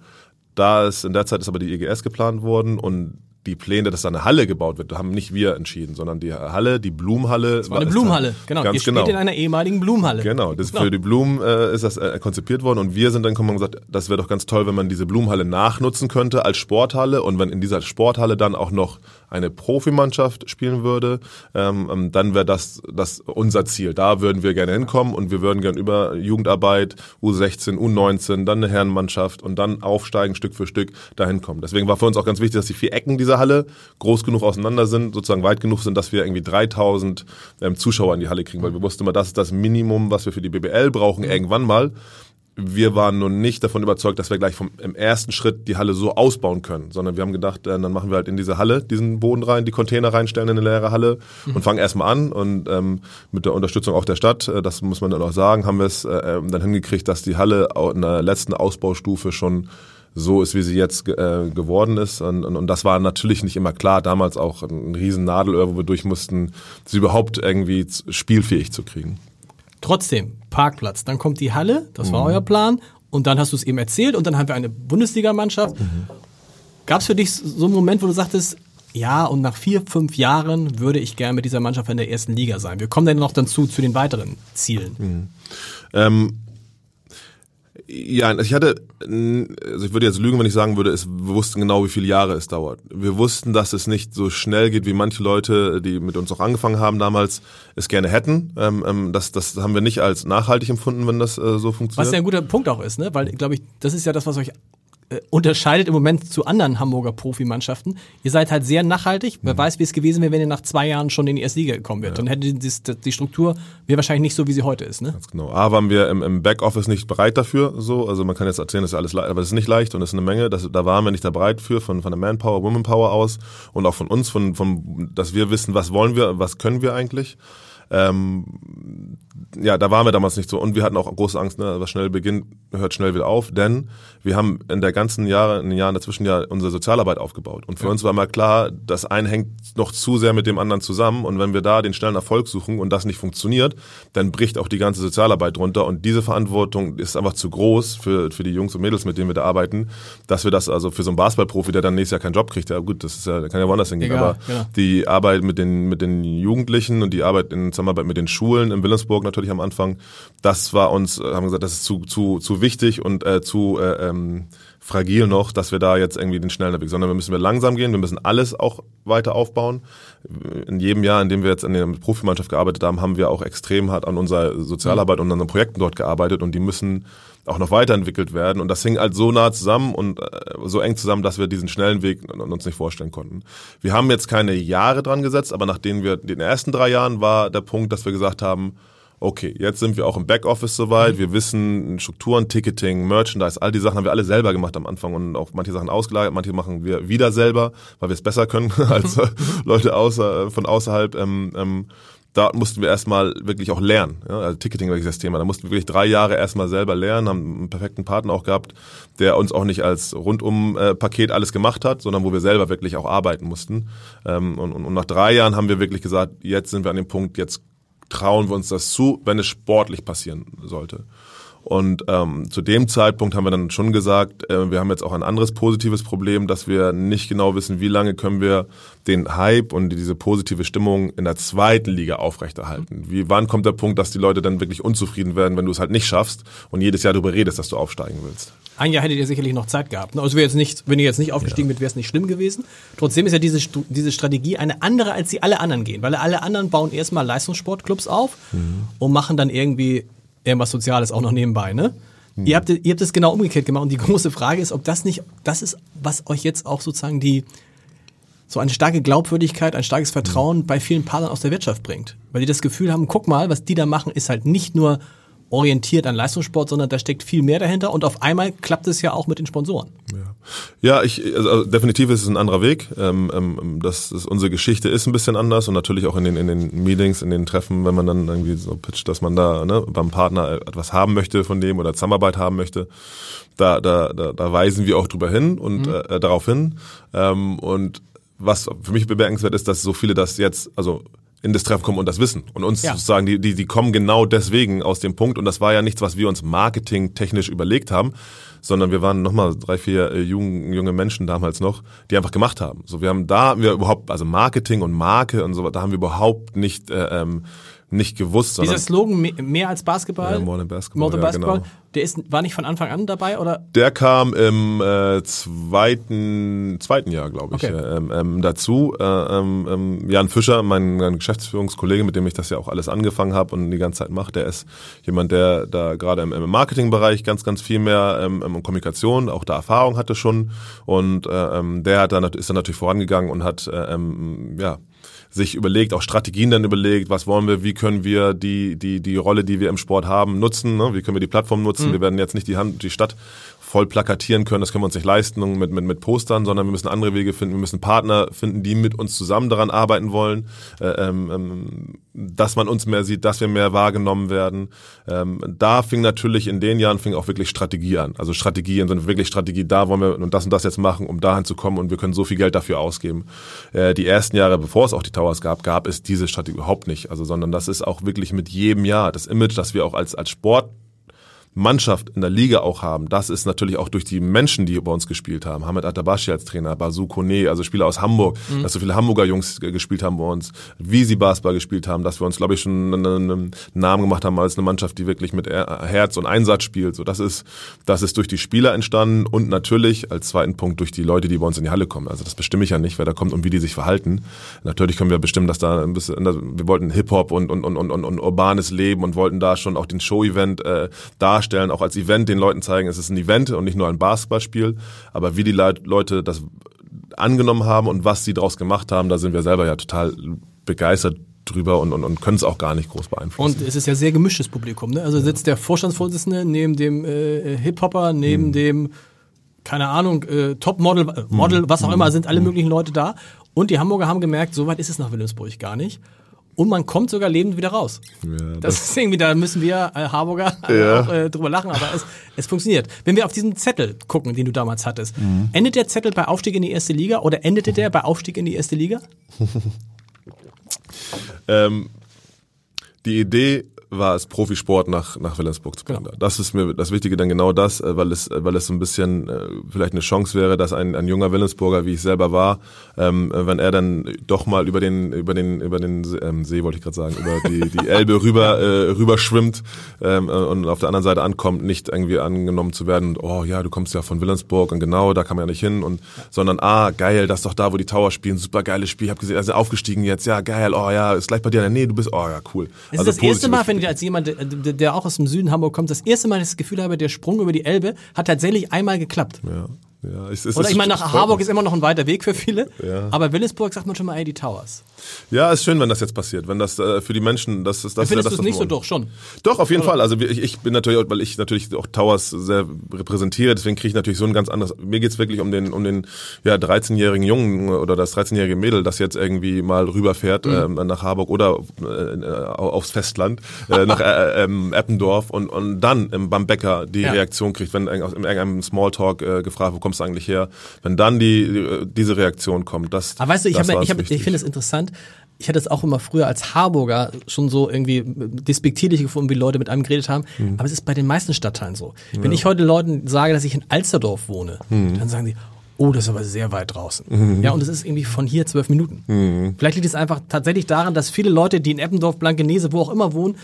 Da ist in der Zeit ist aber die EGS geplant worden und die Pläne, dass da eine Halle gebaut wird, haben nicht wir entschieden, sondern die Halle, die Blumenhalle. Das war eine Blumenhalle, genau. Ganz Ihr steht genau. in einer ehemaligen Blumenhalle. Genau, das für die Blumen äh, ist das äh, konzipiert worden und wir sind dann gekommen und gesagt, das wäre doch ganz toll, wenn man diese Blumenhalle nachnutzen könnte als Sporthalle und wenn in dieser Sporthalle dann auch noch eine Profimannschaft spielen würde, ähm, ähm, dann wäre das, das unser Ziel. Da würden wir gerne hinkommen und wir würden gerne über Jugendarbeit, U16, U19, dann eine Herrenmannschaft und dann aufsteigen Stück für Stück dahin kommen. Deswegen war für uns auch ganz wichtig, dass die vier Ecken dieser Halle groß genug auseinander sind, sozusagen weit genug sind, dass wir irgendwie 3000 ähm, Zuschauer in die Halle kriegen, weil wir wussten immer, das ist das Minimum, was wir für die BBL brauchen, irgendwann mal. Wir waren nun nicht davon überzeugt, dass wir gleich vom, im ersten Schritt die Halle so ausbauen können, sondern wir haben gedacht, äh, dann machen wir halt in diese Halle diesen Boden rein, die Container reinstellen in eine leere Halle und fangen erstmal an und ähm, mit der Unterstützung auch der Stadt, äh, das muss man dann auch sagen, haben wir es äh, ähm, dann hingekriegt, dass die Halle in der letzten Ausbaustufe schon so ist, wie sie jetzt äh, geworden ist. Und, und, und das war natürlich nicht immer klar. Damals auch ein riesen Nadelöhr, wo wir durch mussten, sie überhaupt irgendwie spielfähig zu kriegen. Trotzdem, Parkplatz. Dann kommt die Halle, das war euer Plan. Und dann hast du es eben erzählt und dann haben wir eine Bundesligamannschaft. Gab es für dich so einen Moment, wo du sagtest, ja, und nach vier, fünf Jahren würde ich gerne mit dieser Mannschaft in der ersten Liga sein. Wir kommen dann noch dazu zu den weiteren Zielen. Ähm, ja, ich hatte, also ich würde jetzt lügen, wenn ich sagen würde, es, wir wussten genau, wie viele Jahre es dauert. Wir wussten, dass es nicht so schnell geht, wie manche Leute, die mit uns auch angefangen haben damals, es gerne hätten. Ähm, ähm, das, das haben wir nicht als nachhaltig empfunden, wenn das äh, so funktioniert. Was ja ein guter Punkt auch ist, ne? Weil, glaube ich, das ist ja das, was euch äh, unterscheidet im Moment zu anderen Hamburger Profimannschaften. Ihr seid halt sehr nachhaltig. Wer weiß, wie es gewesen wäre, wenn ihr nach zwei Jahren schon in die erste Liga gekommen wärt. Dann hätte die, die Struktur wäre wahrscheinlich nicht so, wie sie heute ist. Ne? Ganz genau. A, waren wir im, im Backoffice nicht bereit dafür, so. Also man kann jetzt erzählen, das ist alles leicht, aber es ist nicht leicht und es ist eine Menge. Das, da waren wir nicht da bereit für, von, von der Manpower, Womanpower aus und auch von uns, von, von, dass wir wissen, was wollen wir, was können wir eigentlich. Ähm, ja, da waren wir damals nicht so. Und wir hatten auch große Angst, ne, was schnell beginnt, hört schnell wieder auf, denn wir haben in der ganzen Jahre, in den Jahren dazwischen ja unsere Sozialarbeit aufgebaut. Und für uns war mal klar, das eine hängt noch zu sehr mit dem anderen zusammen. Und wenn wir da den schnellen Erfolg suchen und das nicht funktioniert, dann bricht auch die ganze Sozialarbeit runter. Und diese Verantwortung ist einfach zu groß für, für die Jungs und Mädels, mit denen wir da arbeiten, dass wir das also für so einen Basketballprofi, der dann nächstes Jahr keinen Job kriegt, ja gut, das ist ja, kann ja woanders hingehen. Egal, aber genau. die Arbeit mit den, mit den Jugendlichen und die Arbeit in Zusammenarbeit mit den Schulen in Wilhelmsburg natürlich am Anfang, das war uns, äh, haben gesagt, das ist zu, zu, zu wichtig und äh, zu äh, ähm, fragil noch, dass wir da jetzt irgendwie den schnellen Weg, sondern wir müssen wir langsam gehen, wir müssen alles auch weiter aufbauen. In jedem Jahr, in dem wir jetzt an der Profimannschaft gearbeitet haben, haben wir auch extrem hart an unserer Sozialarbeit und an unseren Projekten dort gearbeitet und die müssen auch noch weiterentwickelt werden. Und das hing halt so nah zusammen und äh, so eng zusammen, dass wir diesen schnellen Weg uns nicht vorstellen konnten. Wir haben jetzt keine Jahre dran gesetzt, aber nachdem wir in den ersten drei Jahren war der Punkt, dass wir gesagt haben, okay, jetzt sind wir auch im Backoffice soweit, wir wissen Strukturen, Ticketing, Merchandise, all die Sachen haben wir alle selber gemacht am Anfang und auch manche Sachen ausgelagert, manche machen wir wieder selber, weil wir es besser können als äh, Leute außer, von außerhalb. Ähm, ähm, da mussten wir erstmal wirklich auch lernen. Ja? Also Ticketing war das Thema. Da mussten wir wirklich drei Jahre erstmal selber lernen, haben einen perfekten Partner auch gehabt, der uns auch nicht als Rundum-Paket alles gemacht hat, sondern wo wir selber wirklich auch arbeiten mussten. Ähm, und nach drei Jahren haben wir wirklich gesagt, jetzt sind wir an dem Punkt, jetzt trauen wir uns das zu, wenn es sportlich passieren sollte. Und ähm, zu dem Zeitpunkt haben wir dann schon gesagt, äh, wir haben jetzt auch ein anderes positives Problem, dass wir nicht genau wissen, wie lange können wir den Hype und diese positive Stimmung in der zweiten Liga aufrechterhalten. Wie wann kommt der Punkt, dass die Leute dann wirklich unzufrieden werden, wenn du es halt nicht schaffst und jedes Jahr darüber redest, dass du aufsteigen willst? Ein Jahr hättet ihr sicherlich noch Zeit gehabt. Also wäre jetzt nicht, wenn ihr jetzt nicht aufgestiegen wärt, wäre es nicht schlimm gewesen. Trotzdem ist ja diese, diese Strategie eine andere, als sie alle anderen gehen. Weil alle anderen bauen erstmal Leistungssportclubs auf und machen dann irgendwie irgendwas Soziales auch noch nebenbei, ne? Ihr habt, ihr habt es genau umgekehrt gemacht und die große Frage ist, ob das nicht, das ist, was euch jetzt auch sozusagen die, so eine starke Glaubwürdigkeit, ein starkes Vertrauen bei vielen Partnern aus der Wirtschaft bringt. Weil die das Gefühl haben, guck mal, was die da machen, ist halt nicht nur orientiert an Leistungssport, sondern da steckt viel mehr dahinter und auf einmal klappt es ja auch mit den Sponsoren. Ja, ich, also definitiv ist es ein anderer Weg. Ähm, ähm, das ist, unsere Geschichte ist ein bisschen anders und natürlich auch in den, in den Meetings, in den Treffen, wenn man dann irgendwie so pitcht, dass man da ne, beim Partner etwas haben möchte von dem oder Zusammenarbeit haben möchte, da, da, da, da weisen wir auch drüber hin und äh, darauf hin. Ähm, und was für mich bemerkenswert ist, dass so viele das jetzt, also in das Treffen kommen und das wissen. Und uns Ja. sozusagen, die, die, die kommen genau deswegen aus dem Punkt. Und das war ja nichts, was wir uns marketingtechnisch überlegt haben, sondern wir waren nochmal drei, vier äh, jung, junge Menschen damals noch, die einfach gemacht haben. So, wir haben da haben wir überhaupt, also Marketing und Marke und so, da haben wir überhaupt nicht, äh, ähm, nicht gewusst, Dieser Slogan mehr, mehr als Basketball, Ja, more than basketball, more than ja, basketball genau. der ist, war nicht von Anfang an dabei oder? Der kam im äh, zweiten, zweiten Jahr, glaube ich, Okay. äh, ähm, ähm, dazu. Äh, ähm, ähm, Jan Fischer, mein, mein Geschäftsführungskollege, mit dem ich das ja auch alles angefangen habe und die ganze Zeit mache, der ist jemand, der da gerade im, im Marketingbereich ganz, ganz viel mehr ähm, ähm, Kommunikation, auch da Erfahrung hatte schon. Und äh, ähm, der hat dann, ist dann natürlich vorangegangen und hat äh, ähm, ja sich überlegt, auch Strategien dann überlegt, was wollen wir, wie können wir die, die, die Rolle, die wir im Sport haben, nutzen, ne? wie können wir die Plattform nutzen. Wir werden jetzt nicht die, Hand, die Stadt voll plakatieren können, das können wir uns nicht leisten mit, mit, mit Postern, sondern wir müssen andere Wege finden, wir müssen Partner finden, die mit uns zusammen daran arbeiten wollen, äh, ähm, ähm, dass man uns mehr sieht, dass wir mehr wahrgenommen werden. Ähm, da fing natürlich in den Jahren fing auch wirklich Strategie an. Also Strategie im Sinne wirklich Strategie, da wollen wir und das und das jetzt machen, um dahin zu kommen und wir können so viel Geld dafür ausgeben. Äh, die ersten Jahre, bevor es auch die Towers gab, gab es diese Strategie überhaupt nicht. Also sondern das ist auch wirklich mit jedem Jahr das Image, das wir auch als als Sport Mannschaft in der Liga auch haben, das ist natürlich auch durch die Menschen, die bei uns gespielt haben. Hamed Atabashi als Trainer, Basu Kone, also Spieler aus Hamburg, dass so viele Hamburger Jungs ge- gespielt haben bei uns, wie sie Basketball gespielt haben, dass wir uns, glaube ich, schon einen, Namen gemacht haben als eine Mannschaft, die wirklich mit Er- Herz und Einsatz spielt. So, das ist, das ist durch die Spieler entstanden und natürlich als zweiten Punkt durch die Leute, die bei uns in die Halle kommen. Also das bestimme ich ja nicht, wer da kommt und wie die sich verhalten. Natürlich können wir bestimmen, dass da ein bisschen, wir wollten Hip-Hop und, und, und, und, und, und urbanes Leben und wollten da schon auch den Show-Event äh, darstellen, auch als Event den Leuten zeigen, es ist ein Event und nicht nur ein Basketballspiel. Aber wie die Leute das angenommen haben und was sie daraus gemacht haben, da sind wir selber ja total begeistert drüber und, und, und können es auch gar nicht groß beeinflussen. Und es ist ja sehr gemischtes Publikum. Ne? Also sitzt der Vorstandsvorsitzende neben dem äh, Hip-Hopper, Hm. neben dem, keine Ahnung, äh, Top-Model, äh, Model, was auch immer, sind Hm. alle möglichen Leute da. Und die Hamburger haben gemerkt, so weit ist es nach Wilhelmsburg gar nicht. Und man kommt sogar lebend wieder raus. Ja, Das ist irgendwie, da müssen wir äh, Harburger Ja. auch äh, drüber lachen, aber es, es funktioniert. Wenn wir auf diesen Zettel gucken, den du damals hattest, Mhm. endet der Zettel bei Aufstieg in die erste Liga oder endete der bei Aufstieg in die erste Liga? Ähm, die Idee war es, Profisport nach, nach Wilhelmsburg zu bringen. Genau. Das ist mir das Wichtige dann genau das, äh, weil es, äh, weil es so ein bisschen äh, vielleicht eine Chance wäre, dass ein, ein junger Wilhelmsburger, wie ich selber war, ähm, äh, wenn er dann doch mal über den, über den, über den See- ähm, See, wollte ich gerade sagen, über die, die Elbe rüber, äh, rüber schwimmt ähm, äh, und auf der anderen Seite ankommt, nicht irgendwie angenommen zu werden, und, oh ja, du kommst ja von Wilhelmsburg und genau, da kann man ja nicht hin und sondern ah, geil, das ist doch da, wo die Tower spielen, super geiles Spiel, hab gesehen, also aufgestiegen jetzt, ja, geil, oh ja, ist gleich bei dir, nee, du bist, oh ja, cool. Es ist das erste Mal, wenn ich als jemand, der, auch aus dem Süden Hamburg kommt, das erste Mal das Gefühl habe, der Sprung über die Elbe hat tatsächlich einmal geklappt. Ja, ja. Es, es Oder ich meine, nach Harburg ist immer noch ein weiter Weg für viele, Ja. aber Wilhelmsburg sagt man schon mal, ey, die Towers. Ja, ist schön, wenn das jetzt passiert, wenn das äh, für die Menschen, das ist das. Findest du es nicht so doch schon? Doch, auf jeden Fall. Also ich, ich bin natürlich, weil ich natürlich auch Towers sehr repräsentiere, deswegen kriege ich natürlich so ein ganz anderes. Mir geht's wirklich um den, um den ja 13-jährigen Jungen oder das 13-jährige Mädel, das jetzt irgendwie mal rüberfährt Mhm. ähm, nach Harburg oder äh, aufs Festland, äh, nach äh, ähm, Eppendorf und, und dann ähm, beim Bäcker die Ja. Reaktion kriegt, wenn in irgendeinem Smalltalk äh, gefragt, wo kommst du eigentlich her? Wenn dann die diese Reaktion kommt, das. Aber weißt du, ich, hab, ich, hab, ich finde es interessant. Ich hatte es auch immer früher als Harburger schon so irgendwie despektierlich gefunden, wie Leute mit einem geredet haben. Mhm. Aber es ist bei den meisten Stadtteilen so. Wenn ich heute Leuten sage, dass ich in Alsterdorf wohne, Mhm. dann sagen sie, oh, das ist aber sehr weit draußen. Ja, und es ist irgendwie von hier zwölf Minuten. Mhm. Vielleicht liegt es einfach tatsächlich daran, dass viele Leute, die in Eppendorf, Blankenese, wo auch immer wohnen,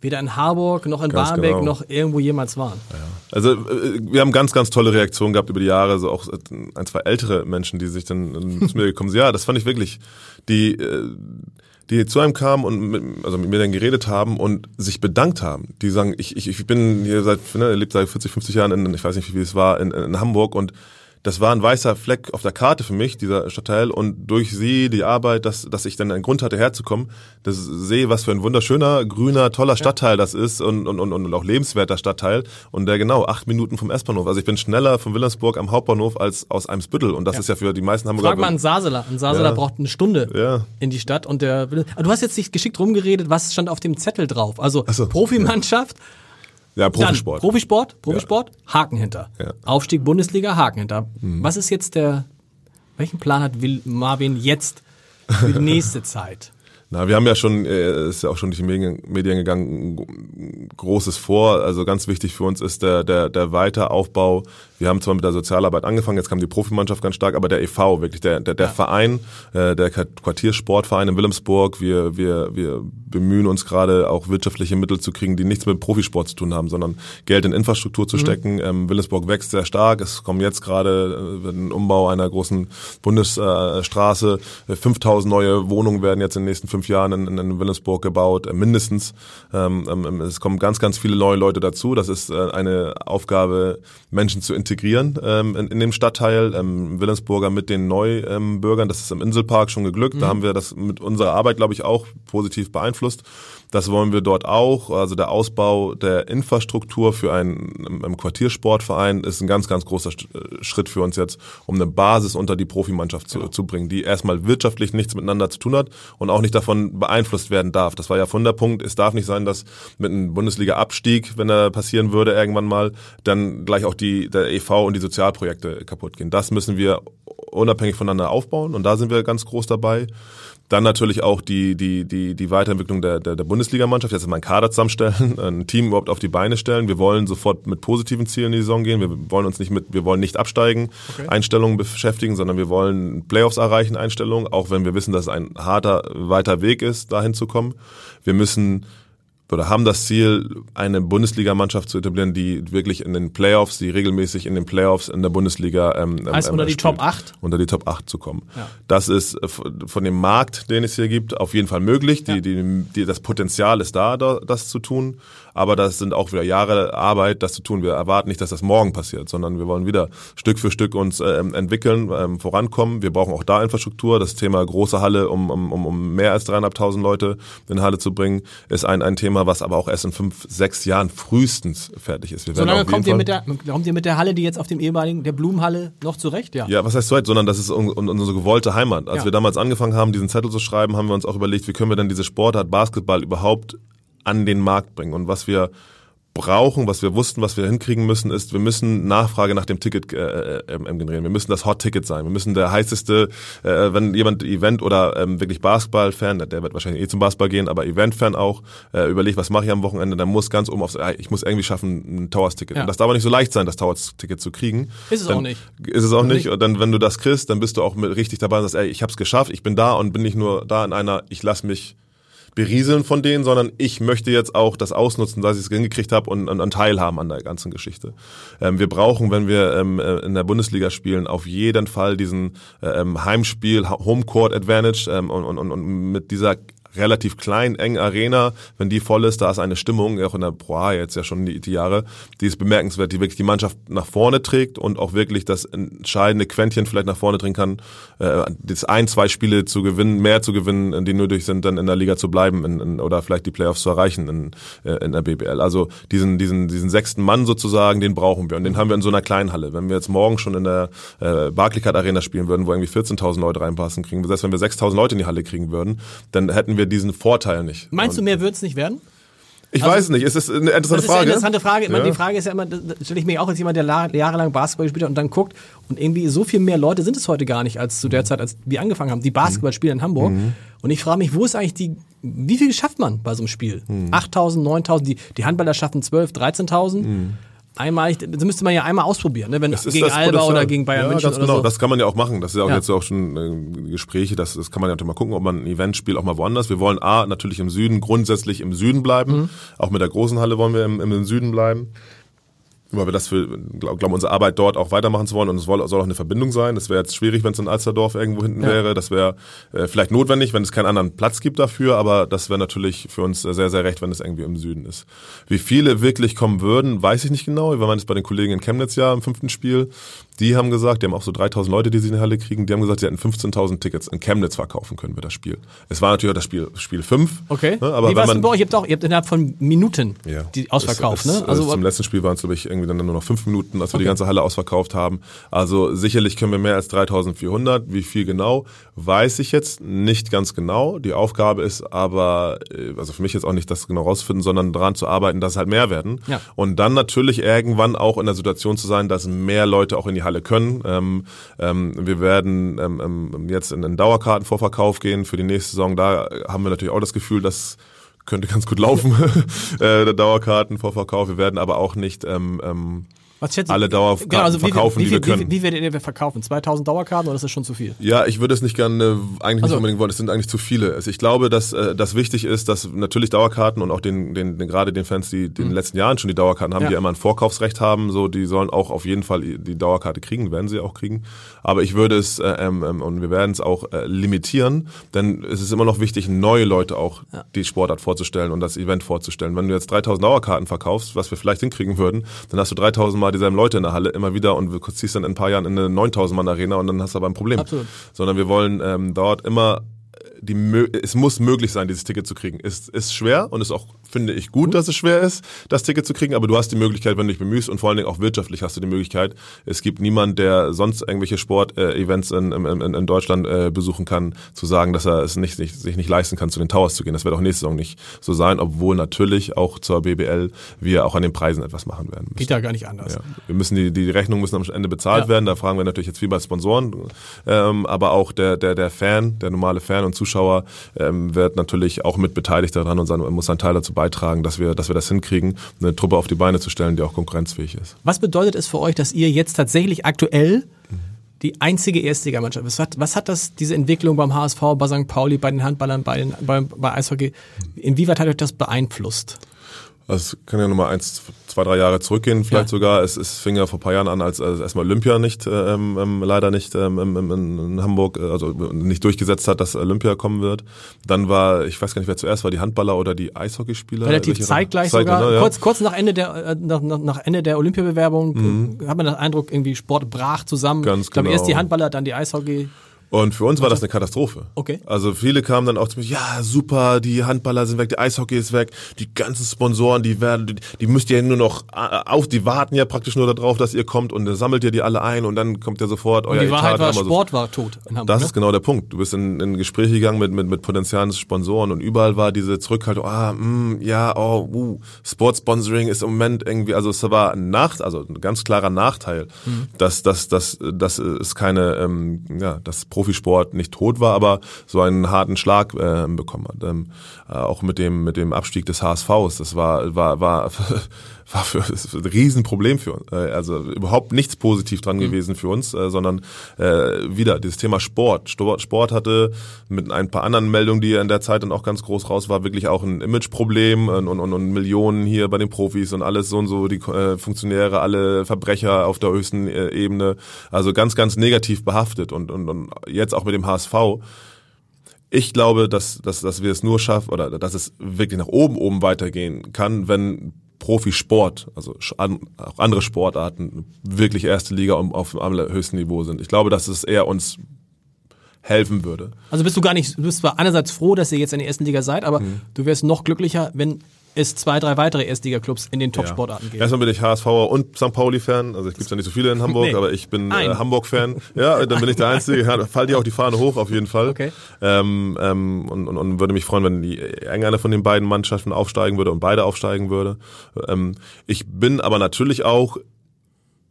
weder in Harburg noch in Ganz Barmbek genau. noch irgendwo jemals waren. Also äh, wir haben ganz, ganz tolle Reaktionen gehabt über die Jahre, so auch äh, ein, zwei ältere Menschen, die sich dann zu mir gekommen sind. Ja, das fand ich wirklich, die, äh, die zu einem kamen und mit, also mit mir dann geredet haben und sich bedankt haben. Die sagen, ich, ich, ich bin hier seit, ne, lebt seit 40, 50 Jahren in, ich weiß nicht, wie es war, in, in Hamburg und das war ein weißer Fleck auf der Karte für mich, dieser Stadtteil. Und durch sie, die Arbeit, dass, dass ich dann einen Grund hatte, herzukommen, das sehe, was für ein wunderschöner, grüner, toller Stadtteil das ist und, und, und, und auch lebenswerter Stadtteil. Und der genau, acht Minuten vom S-Bahnhof. Also ich bin schneller von Wilhelmsburg am Hauptbahnhof als aus Eimsbüttel. Und das ist ja für die meisten Hamburger... Frag mal einen Sasela. Ein Sasela Ja. braucht eine Stunde Ja. in die Stadt und der. Aber du hast jetzt nicht geschickt rumgeredet, was stand auf dem Zettel drauf? Also so. Profimannschaft, ja, dann Profisport. Profisport, Profisport, Haken hinter. Ja. Mhm. Aufstieg Bundesliga, Haken hinter. Was ist jetzt der, welchen Plan hat Will Marvin jetzt für die nächste Zeit? Na, wir haben ja schon, äh, ist ja auch schon durch die Medien, Medien gegangen, großes Vor. Also ganz wichtig für uns ist der, der, der Weiteraufbau. Wir haben zwar mit der Sozialarbeit angefangen, jetzt kam die Profimannschaft ganz stark, aber der EV, wirklich der, der, der ja. Verein, äh, der Quartiersportverein in Wilhelmsburg, wir, wir, wir bemühen uns gerade auch wirtschaftliche Mittel zu kriegen, die nichts mit Profisport zu tun haben, sondern Geld in Infrastruktur zu mhm. stecken. Ähm, Wilhelmsburg wächst sehr stark. Es kommen jetzt gerade äh, ein Umbau einer großen Bundesstraße. 5000 neue Wohnungen werden jetzt in den nächsten fünf fünf Jahren in, in Wilhelmsburg gebaut, äh, mindestens. Ähm, ähm, es kommen ganz, ganz viele neue Leute dazu. Das ist äh, eine Aufgabe, Menschen zu integrieren ähm, in, in dem Stadtteil. Ähm, Wilhelmsburger mit den Neubürgern, das ist im Inselpark schon geglückt. Mhm. Da haben wir das mit unserer Arbeit, glaube ich, auch positiv beeinflusst. Das wollen wir dort auch. Also der Ausbau der Infrastruktur für einen Quartiersportverein ist ein ganz, ganz großer äh, Schritt für uns jetzt, um eine Basis unter die Profimannschaft zu, genau. zu bringen, die erstmal wirtschaftlich nichts miteinander zu tun hat und auch nicht davon beeinflusst werden darf. Das war ja von der Punkt. Es darf nicht sein, dass mit einem Bundesliga-Abstieg, wenn er passieren würde irgendwann mal, dann gleich auch die, der EV und die Sozialprojekte kaputt gehen. Das müssen wir unabhängig voneinander aufbauen und da sind wir ganz groß dabei. Dann natürlich auch die, die, die, die Weiterentwicklung der, der, der Bundesligamannschaft. Jetzt mal einen Kader zusammenstellen, ein Team überhaupt auf die Beine stellen. Wir wollen sofort mit positiven Zielen in die Saison gehen. Wir wollen uns nicht mit, wir wollen nicht absteigen, okay. Einstellungen beschäftigen, sondern wir wollen Playoffs erreichen, Einstellungen, auch wenn wir wissen, dass es ein harter, weiter Weg ist, dahin zu kommen. Wir müssen oder haben das Ziel, eine Bundesligamannschaft zu etablieren, die wirklich in den Playoffs, die regelmäßig in den Playoffs in der Bundesliga ähm, heißt ähm, unter die Top 8? Unter die Top 8 zu kommen. Ja. Das ist äh, von dem Markt, den es hier gibt, auf jeden Fall möglich. Die, ja. die, die, das Potenzial ist da, das zu tun aber das sind auch wieder Jahre Arbeit, das zu tun. Wir erwarten nicht, dass das morgen passiert, sondern wir wollen wieder Stück für Stück uns ähm, entwickeln, ähm, vorankommen. Wir brauchen auch da Infrastruktur. Das Thema große Halle, um, um, um mehr als dreieinhalbtausend Leute in Halle zu bringen, ist ein, ein Thema, was aber auch erst in fünf, sechs Jahren frühestens fertig ist. Wir so lange kommt ihr, mit der, kommt ihr mit der Halle, die jetzt auf dem ehemaligen, der Blumenhalle, noch zurecht? Ja, ja was heißt zurecht, sondern das ist unsere gewollte Heimat. Als ja. wir damals angefangen haben, diesen Zettel zu schreiben, haben wir uns auch überlegt, wie können wir denn diese Sportart Basketball überhaupt an den Markt bringen. Und was wir brauchen, was wir wussten, was wir hinkriegen müssen, ist, wir müssen Nachfrage nach dem Ticket äh, äh, generieren. Wir müssen das Hot Ticket sein. Wir müssen der heißeste, äh, wenn jemand Event oder ähm, wirklich Basketball-Fan, der wird wahrscheinlich eh zum Basketball gehen, aber Event-Fan auch, äh, überlegt, was mache ich am Wochenende, dann muss ganz oben aufs, äh, ich muss irgendwie schaffen, ein Towers-Ticket. Ja. Und das darf aber nicht so leicht sein, das Towers-Ticket zu kriegen. Ist es dann, auch nicht. Ist es auch nicht. Und dann, wenn du das kriegst, dann bist du auch mit richtig dabei und sagst, ey, ich hab's geschafft, ich bin da und bin nicht nur da in einer, ich lass mich berieseln von denen, sondern ich möchte jetzt auch das ausnutzen, dass ich es hingekriegt habe und, und, und teilhaben an der ganzen Geschichte. Ähm, wir brauchen, wenn wir ähm, äh, in der Bundesliga spielen, auf jeden Fall diesen ähm, Heimspiel, Homecourt Advantage ähm, und, und, und mit dieser relativ klein, eng Arena, wenn die voll ist, da ist eine Stimmung, auch in der Pro A jetzt ja schon die, die Jahre, die ist bemerkenswert, die wirklich die Mannschaft nach vorne trägt und auch wirklich das entscheidende Quäntchen vielleicht nach vorne trinken kann, äh, das ein, zwei Spiele zu gewinnen, mehr zu gewinnen, die nötig sind, dann in der Liga zu bleiben in, in, oder vielleicht die Playoffs zu erreichen in, äh, in der BBL. Also diesen, diesen, diesen sechsten Mann sozusagen, den brauchen wir und den haben wir in so einer kleinen Halle. Wenn wir jetzt morgen schon in der äh, Barclaycard Arena spielen würden, wo irgendwie 14.000 Leute reinpassen, kriegen wir, selbst wenn wir 6.000 Leute in die Halle kriegen würden, dann hätten wir wir diesen Vorteil nicht. Meinst du, mehr wird es nicht werden? Ich also, weiß nicht, es ist eine interessante Frage. Das ist eine interessante Frage. Ja. Die Frage ist ja immer, stelle ich mir auch als jemand, der jahrelang Basketball gespielt hat und dann guckt und irgendwie so viel mehr Leute sind es heute gar nicht als zu der Zeit, als wir angefangen haben, die Basketball spielen in Hamburg. Mhm. Und ich frage mich, wo ist eigentlich die, wie viel schafft man bei so einem Spiel? Mhm. 8.000, 9.000, die, die Handballer schaffen 12, 13.000. Mhm einmalig, das müsste man ja einmal ausprobieren, ne? wenn es gegen Alba oder gegen Bayern ja, München ganz genau. So. Das kann man ja auch machen. Das ist ja auch ja. jetzt auch schon äh, Gespräche, das, das kann man ja mal gucken, ob man ein Event spielt, auch mal woanders. Wir wollen A, natürlich im Süden, grundsätzlich im Süden bleiben. Mhm. Auch mit der großen Halle wollen wir im, im Süden bleiben weil wir das für, glauben, unsere Arbeit dort auch weitermachen zu wollen und es soll, soll auch eine Verbindung sein. Das wäre jetzt schwierig, wenn es in Alsterdorf irgendwo hinten ja. wäre. Das wäre äh, vielleicht notwendig, wenn es keinen anderen Platz gibt dafür, aber das wäre natürlich für uns sehr, sehr recht, wenn es irgendwie im Süden ist. Wie viele wirklich kommen würden, weiß ich nicht genau. Wir waren jetzt bei den Kollegen in Chemnitz ja im fünften Spiel. Die haben gesagt, die haben auch so 3000 Leute, die sie in die Halle kriegen, die haben gesagt, sie hätten 15.000 Tickets in Chemnitz verkaufen können wir das Spiel. Es war natürlich auch das Spiel, Spiel 5. Okay. Ne, aber Wie wenn man, bei euch? Ihr habt, auch, ihr habt innerhalb von Minuten ja. die ausverkauft, es, ne? Also, also zum letzten Spiel waren es, glaube ich, irgendwie dann nur noch fünf Minuten, als wir okay. die ganze Halle ausverkauft haben. Also sicherlich können wir mehr als 3400. Wie viel genau, weiß ich jetzt nicht ganz genau. Die Aufgabe ist aber, äh, also für mich jetzt auch nicht das genau rausfinden, sondern daran zu arbeiten, dass es halt mehr werden. Ja. Und dann natürlich irgendwann auch in der Situation zu sein, dass mehr Leute auch in die Halle können. Ähm, ähm, wir werden ähm, ähm jetzt in den Dauerkartenvorverkauf gehen für die nächste Saison. Da haben wir natürlich auch das Gefühl, dass könnte ganz gut laufen, äh, der Dauerkartenvorverkauf. Wir werden aber auch nicht ähm, ähm, was schätzt alle Dauerkarten genau, also verkaufen, wie, wie, die wir können. Wie, werdet ihr verkaufen? 2000 Dauerkarten oder ist das schon zu viel? Ja, ich würde es nicht gerne, eigentlich also. nicht unbedingt wollen. Es sind eigentlich zu viele. Also ich glaube, dass äh, das wichtig ist, dass natürlich Dauerkarten und auch den, den, den gerade den Fans, die, die in den mhm. letzten Jahren schon die Dauerkarten haben, ja. die immer ein Vorkaufsrecht haben, so die sollen auch auf jeden Fall die Dauerkarte kriegen, werden sie auch kriegen. Aber ich würde es äh, ähm, ähm, und wir werden es auch äh, limitieren, denn es ist immer noch wichtig, neue Leute auch ja. die Sportart vorzustellen und das Event vorzustellen. Wenn du jetzt 3000 Dauerkarten verkaufst, was wir vielleicht hinkriegen würden, dann hast du 3000 Mal dieselben Leute in der Halle immer wieder und du ziehst dann in ein paar Jahren in eine 9000 Mann Arena und dann hast du aber ein Problem. Absolut. Sondern wir wollen ähm, dort immer die, es muss möglich sein, dieses Ticket zu kriegen. Ist, ist schwer und ist auch finde ich gut, dass es schwer ist, das Ticket zu kriegen, aber du hast die Möglichkeit, wenn du dich bemühst und vor allen Dingen auch wirtschaftlich hast du die Möglichkeit. Es gibt niemand, der sonst irgendwelche Sportevents in, in, in, in Deutschland äh, besuchen kann, zu sagen, dass er es nicht, nicht, sich nicht leisten kann, zu den Towers zu gehen. Das wird auch nächste Saison nicht so sein, obwohl natürlich auch zur BBL wir auch an den Preisen etwas machen werden. Müssen. Geht ja gar nicht anders. Ja. Wir müssen die, die Rechnungen müssen am Ende bezahlt ja. werden. Da fragen wir natürlich jetzt viel bei Sponsoren, ähm, aber auch der, der, der Fan, der normale Fan und Zuschauer ähm, wird natürlich auch mit beteiligt daran und sein, muss seinen Teil dazu beitragen, dass wir, dass wir das hinkriegen, eine Truppe auf die Beine zu stellen, die auch konkurrenzfähig ist. Was bedeutet es für euch, dass ihr jetzt tatsächlich aktuell die einzige Erstligamannschaft ist? Was, was hat das, diese Entwicklung beim HSV, bei St. Pauli, bei den Handballern, bei, den, bei, bei Eishockey, inwieweit hat euch das beeinflusst? Also es kann ja nochmal eins, zwei, drei Jahre zurückgehen, vielleicht ja. sogar. Es, es fing ja vor paar Jahren an, als, als erstmal Olympia nicht, ähm, ähm, leider nicht ähm, in, in Hamburg, äh, also nicht durchgesetzt hat, dass Olympia kommen wird. Dann war, ich weiß gar nicht, wer zuerst war, die Handballer oder die Eishockeyspieler. Relativ zeitgleich sogar. Ne, ja. kurz, kurz nach Ende der, äh, nach, nach Ende der Olympiabewerbung mhm. hat man den Eindruck, irgendwie Sport brach zusammen. Ganz ich glaube, genau. erst die Handballer, dann die Eishockey. Und für uns war das eine Katastrophe. Okay. Also viele kamen dann auch zu mir, ja, super, die Handballer sind weg, die Eishockey ist weg, die ganzen Sponsoren, die werden, die, die müsst ihr nur noch äh, auf, die warten ja praktisch nur darauf, dass ihr kommt und dann sammelt ihr die alle ein und dann kommt ja sofort euer und die Wahrheit Etat war, Sport so. war tot in Hamburg. Das ne? ist genau der Punkt. Du bist in, in Gespräche gegangen mit, mit, mit potenziellen Sponsoren und überall war diese Zurückhaltung, ah, mh, mm, ja, oh, uh, Sportsponsoring ist im Moment irgendwie, also es war ein Nacht, also ein ganz klarer Nachteil, mhm. dass, dass, dass, dass es keine, ähm, ja, das Profisport nicht tot war, aber so einen harten Schlag äh, bekommen hat. Ähm, äh, auch mit dem mit dem Abstieg des HSVs. Das war war war war für ein Riesenproblem für uns. Äh, also überhaupt nichts positiv dran mhm. gewesen für uns, äh, sondern äh, wieder dieses Thema Sport. Sport hatte mit ein paar anderen Meldungen, die in der Zeit dann auch ganz groß raus war, wirklich auch ein Imageproblem und, und, und, und Millionen hier bei den Profis und alles so und so, die äh, Funktionäre, alle Verbrecher auf der höchsten äh, Ebene. Also ganz, ganz negativ behaftet und, und, und jetzt auch mit dem HSV ich glaube, dass, dass, dass wir es nur schaffen oder dass es wirklich nach oben oben weitergehen kann, wenn Profisport, also auch andere Sportarten wirklich erste Liga auf dem allerhöchsten Niveau sind. Ich glaube, dass es eher uns helfen würde. Also bist du gar nicht, du bist zwar einerseits froh, dass ihr jetzt in der ersten Liga seid, aber mhm. du wärst noch glücklicher, wenn es zwei, drei weitere Erstliga-Clubs in den Top-Sportarten ja. gibt. Erstmal bin ich HSVer und St. Pauli-Fan. Also es gibt ja nicht so viele in Hamburg, nee. aber ich bin äh, Hamburg-Fan. Ja, dann bin ich der Einzige. Ja, fall dir auch die Fahne hoch auf jeden Fall. Okay. Ähm, ähm, und, und, und würde mich freuen, wenn die irgendeine von den beiden Mannschaften aufsteigen würde und beide aufsteigen würde. Ähm, ich bin aber natürlich auch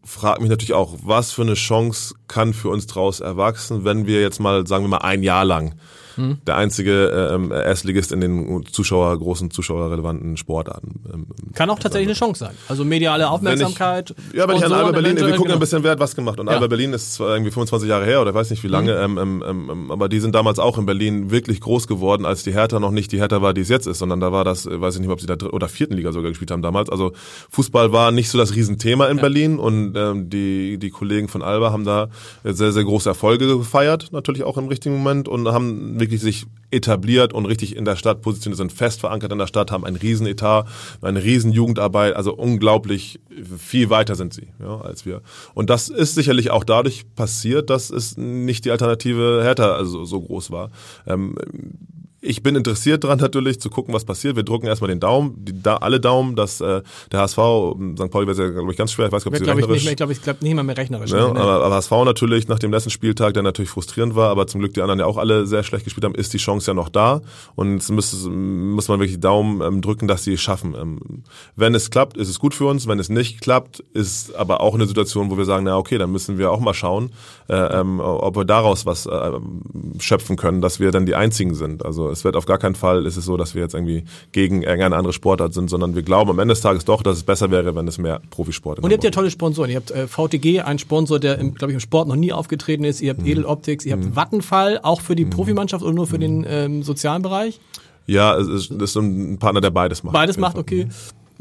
frage mich natürlich auch, was für eine Chance kann für uns draus erwachsen, wenn wir jetzt mal, sagen wir mal, ein Jahr lang hm. der einzige ähm, Erstligist in den Zuschauer, großen zuschauerrelevanten Sportarten. Ähm, Kann auch tatsächlich eine Chance sein. Also mediale Aufmerksamkeit. Ich, ja, wenn ich an Alba Berlin, wir gucken genau. ein bisschen, wer hat was gemacht. Und ja. Alba Berlin ist zwar irgendwie 25 Jahre her oder weiß nicht wie lange, mhm. ähm, ähm, ähm, aber die sind damals auch in Berlin wirklich groß geworden, als die Hertha noch nicht die Hertha war, die es jetzt ist, sondern da war das, weiß ich nicht, ob sie da dritten oder vierten Liga sogar gespielt haben damals. Also Fußball war nicht so das Riesenthema in ja. Berlin und ähm, die, die Kollegen von Alba haben da sehr, sehr große Erfolge gefeiert, natürlich auch im richtigen Moment und haben wirklich wirklich sich etabliert und richtig in der Stadt positioniert sind, fest verankert in der Stadt, haben einen riesen Etat, eine riesen Jugendarbeit, also unglaublich viel weiter sind sie ja, als wir. Und das ist sicherlich auch dadurch passiert, dass es nicht die Alternative Hertha also so groß war. Ähm, ich bin interessiert daran natürlich zu gucken, was passiert. Wir drücken erstmal den Daumen, die, da, alle Daumen, dass äh, der HSV, St. Pauli wäre ja, glaube ich, ganz schwer. Ich weiß nicht, ob sie Glaube ich, nicht mehr, ich glaube, ich glaube nicht mal mehr rechnerisch. Ja, Nee, nee. aber, aber HSV natürlich nach dem letzten Spieltag, der natürlich frustrierend war, aber zum Glück die anderen ja auch alle sehr schlecht gespielt haben, ist die Chance ja noch da. Und jetzt muss, muss man wirklich die Daumen ähm, drücken, dass sie es schaffen. Ähm, wenn es klappt, ist es gut für uns. Wenn es nicht klappt, ist aber auch eine Situation, wo wir sagen, na okay, dann müssen wir auch mal schauen, äh, ähm, ob wir daraus was äh, schöpfen können, dass wir dann die Einzigen sind. Also es wird auf gar keinen Fall, ist es so, dass wir jetzt irgendwie gegen irgendeine andere Sportart sind, sondern wir glauben am Ende des Tages doch, dass es besser wäre, wenn es mehr Profisport in Und ihr habt ja tolle Sponsoren. Ihr habt äh, VTG, einen Sponsor, der, glaube ich, im Sport noch nie aufgetreten ist. Mhm. Ihr habt Edeloptics, ihr habt Vattenfall, auch für die Profimannschaft oder nur für den ähm, sozialen Bereich? Ja, es ist, es ist ein Partner, der beides macht. Beides macht, okay.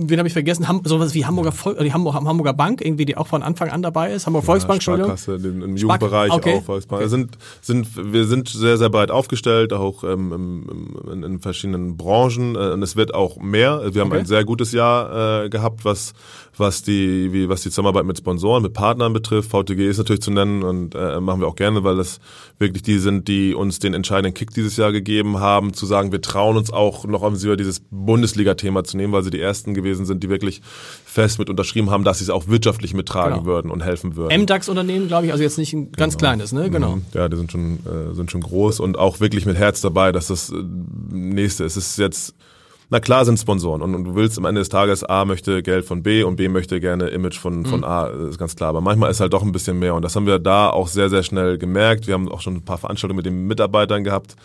Wen habe ich vergessen? Ham sowas wie Hamburger, Vol äh, die Hamburg, Hamburger Bank, irgendwie, die auch von Anfang an dabei ist. Hamburg Volksbank, Entschuldigung. Sparkasse, den, im Jugendbereich okay. auch Volksbank. Wir Sind, sind, wir sind sehr, sehr breit aufgestellt, auch ähm, im, in verschiedenen Branchen. Äh, und es wird auch mehr. Wir haben Okay. ein sehr gutes Jahr äh, gehabt, was, was, die, wie, was die Zusammenarbeit mit Sponsoren, mit Partnern betrifft. VTG ist natürlich zu nennen und äh, machen wir auch gerne, weil das wirklich die sind, die uns den entscheidenden Kick dieses Jahr gegeben haben, zu sagen, wir trauen uns auch noch offensiver dieses Bundesliga-Thema zu nehmen, weil sie die ersten gewesen sind, die wirklich fest mit unterschrieben haben, dass sie es auch wirtschaftlich mittragen Genau. würden und helfen würden. MDAX-Unternehmen, glaube ich, also jetzt nicht ein ganz kleines, ne? Genau. Mhm. Ja, die sind schon, äh, sind schon groß und auch wirklich mit Herz dabei, dass das äh, nächste ist. Es ist jetzt, na klar sind Sponsoren und, und du willst am Ende des Tages A möchte Geld von B und B möchte gerne Image von, von A, ist ganz klar. Aber manchmal ist halt doch ein bisschen mehr und das haben wir da auch sehr, sehr schnell gemerkt. Wir haben auch schon ein paar Veranstaltungen mit den Mitarbeitern gehabt.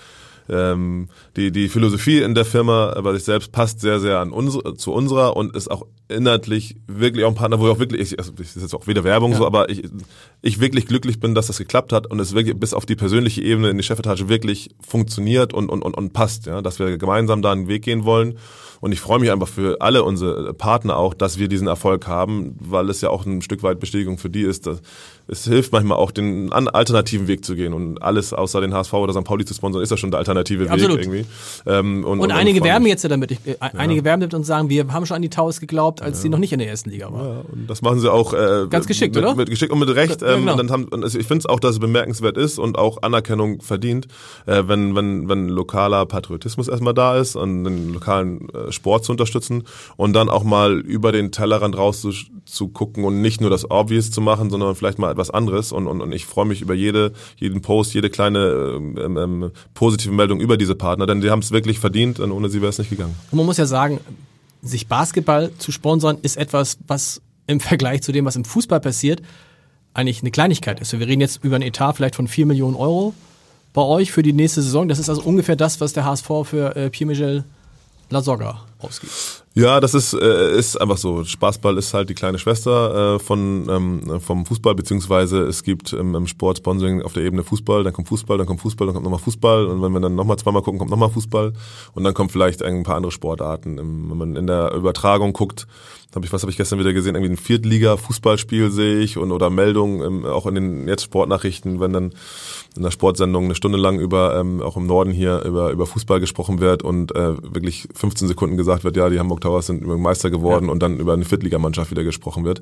Ähm, die, die Philosophie in der Firma bei sich selbst passt sehr, sehr an unsere, zu unserer und ist auch inhaltlich wirklich auch ein Partner, wo ich auch wirklich, ich, also das ist jetzt auch wieder Werbung so, aber ich, ich wirklich glücklich bin, dass das geklappt hat und es wirklich bis auf die persönliche Ebene in die Chefetage wirklich funktioniert und, und, und, und passt, ja, dass wir gemeinsam da einen Weg gehen wollen. Und ich freue mich einfach für alle unsere Partner auch, dass wir diesen Erfolg haben, weil es ja auch ein Stück weit Bestätigung für die ist. Dass es hilft manchmal auch, den alternativen Weg zu gehen. Und alles außer den HSV oder St. Pauli zu sponsern, ist ja schon der alternative Absolut. Weg irgendwie. Ähm, und, Und einige freu werben jetzt ja damit. Ich, äh, Einige werben damit und sagen, wir haben schon an die Taus geglaubt, als sie noch nicht in der ersten Liga war. Ja, und das machen sie auch äh, Ganz geschickt, mit, oder? Mit geschickt und mit Recht. Ja, Ähm, genau. und dann haben, und es- ich finde es auch, dass es bemerkenswert ist und auch Anerkennung verdient, äh, wenn, wenn, wenn lokaler Patriotismus erstmal da ist und den lokalen äh, Sport zu unterstützen und dann auch mal über den Tellerrand raus zu, zu gucken und nicht nur das Obvious zu machen, sondern vielleicht mal etwas anderes. Und, und, und ich freue mich über jede, jeden Post, jede kleine ähm, ähm, positive Meldung über diese Partner, denn die haben es wirklich verdient und ohne sie wäre es nicht gegangen. Und man muss ja sagen, sich Basketball zu sponsern, ist etwas, was im Vergleich zu dem, was im Fußball passiert, eigentlich eine Kleinigkeit ist. Wir reden jetzt über einen Etat vielleicht von 4 Millionen Euro bei euch für die nächste Saison. Das ist also ungefähr das, was der HSV für äh, Pierre-Michel Lasogga ausgibt. Ja, das ist, äh, ist einfach so. Spaßball ist halt die kleine Schwester äh, von, ähm, vom Fußball, beziehungsweise es gibt ähm, im Sport Sponsoring auf der Ebene Fußball, dann kommt Fußball, dann kommt Fußball, dann kommt nochmal Fußball und wenn wir dann nochmal zweimal gucken, kommt nochmal Fußball und dann kommen vielleicht ein paar andere Sportarten. Wenn man in der Übertragung guckt, habe ich, was habe ich gestern wieder gesehen, irgendwie ein Viertliga-Fußballspiel sehe ich und oder Meldungen, ähm, auch in den jetzt Sportnachrichten, wenn dann in der Sportsendung eine Stunde lang über, ähm, auch im Norden hier, über, über Fußball gesprochen wird und äh, wirklich 15 Sekunden gesagt wird, ja, die Hamburg Towers sind Meister geworden und dann über eine Viertligamannschaft wieder gesprochen wird.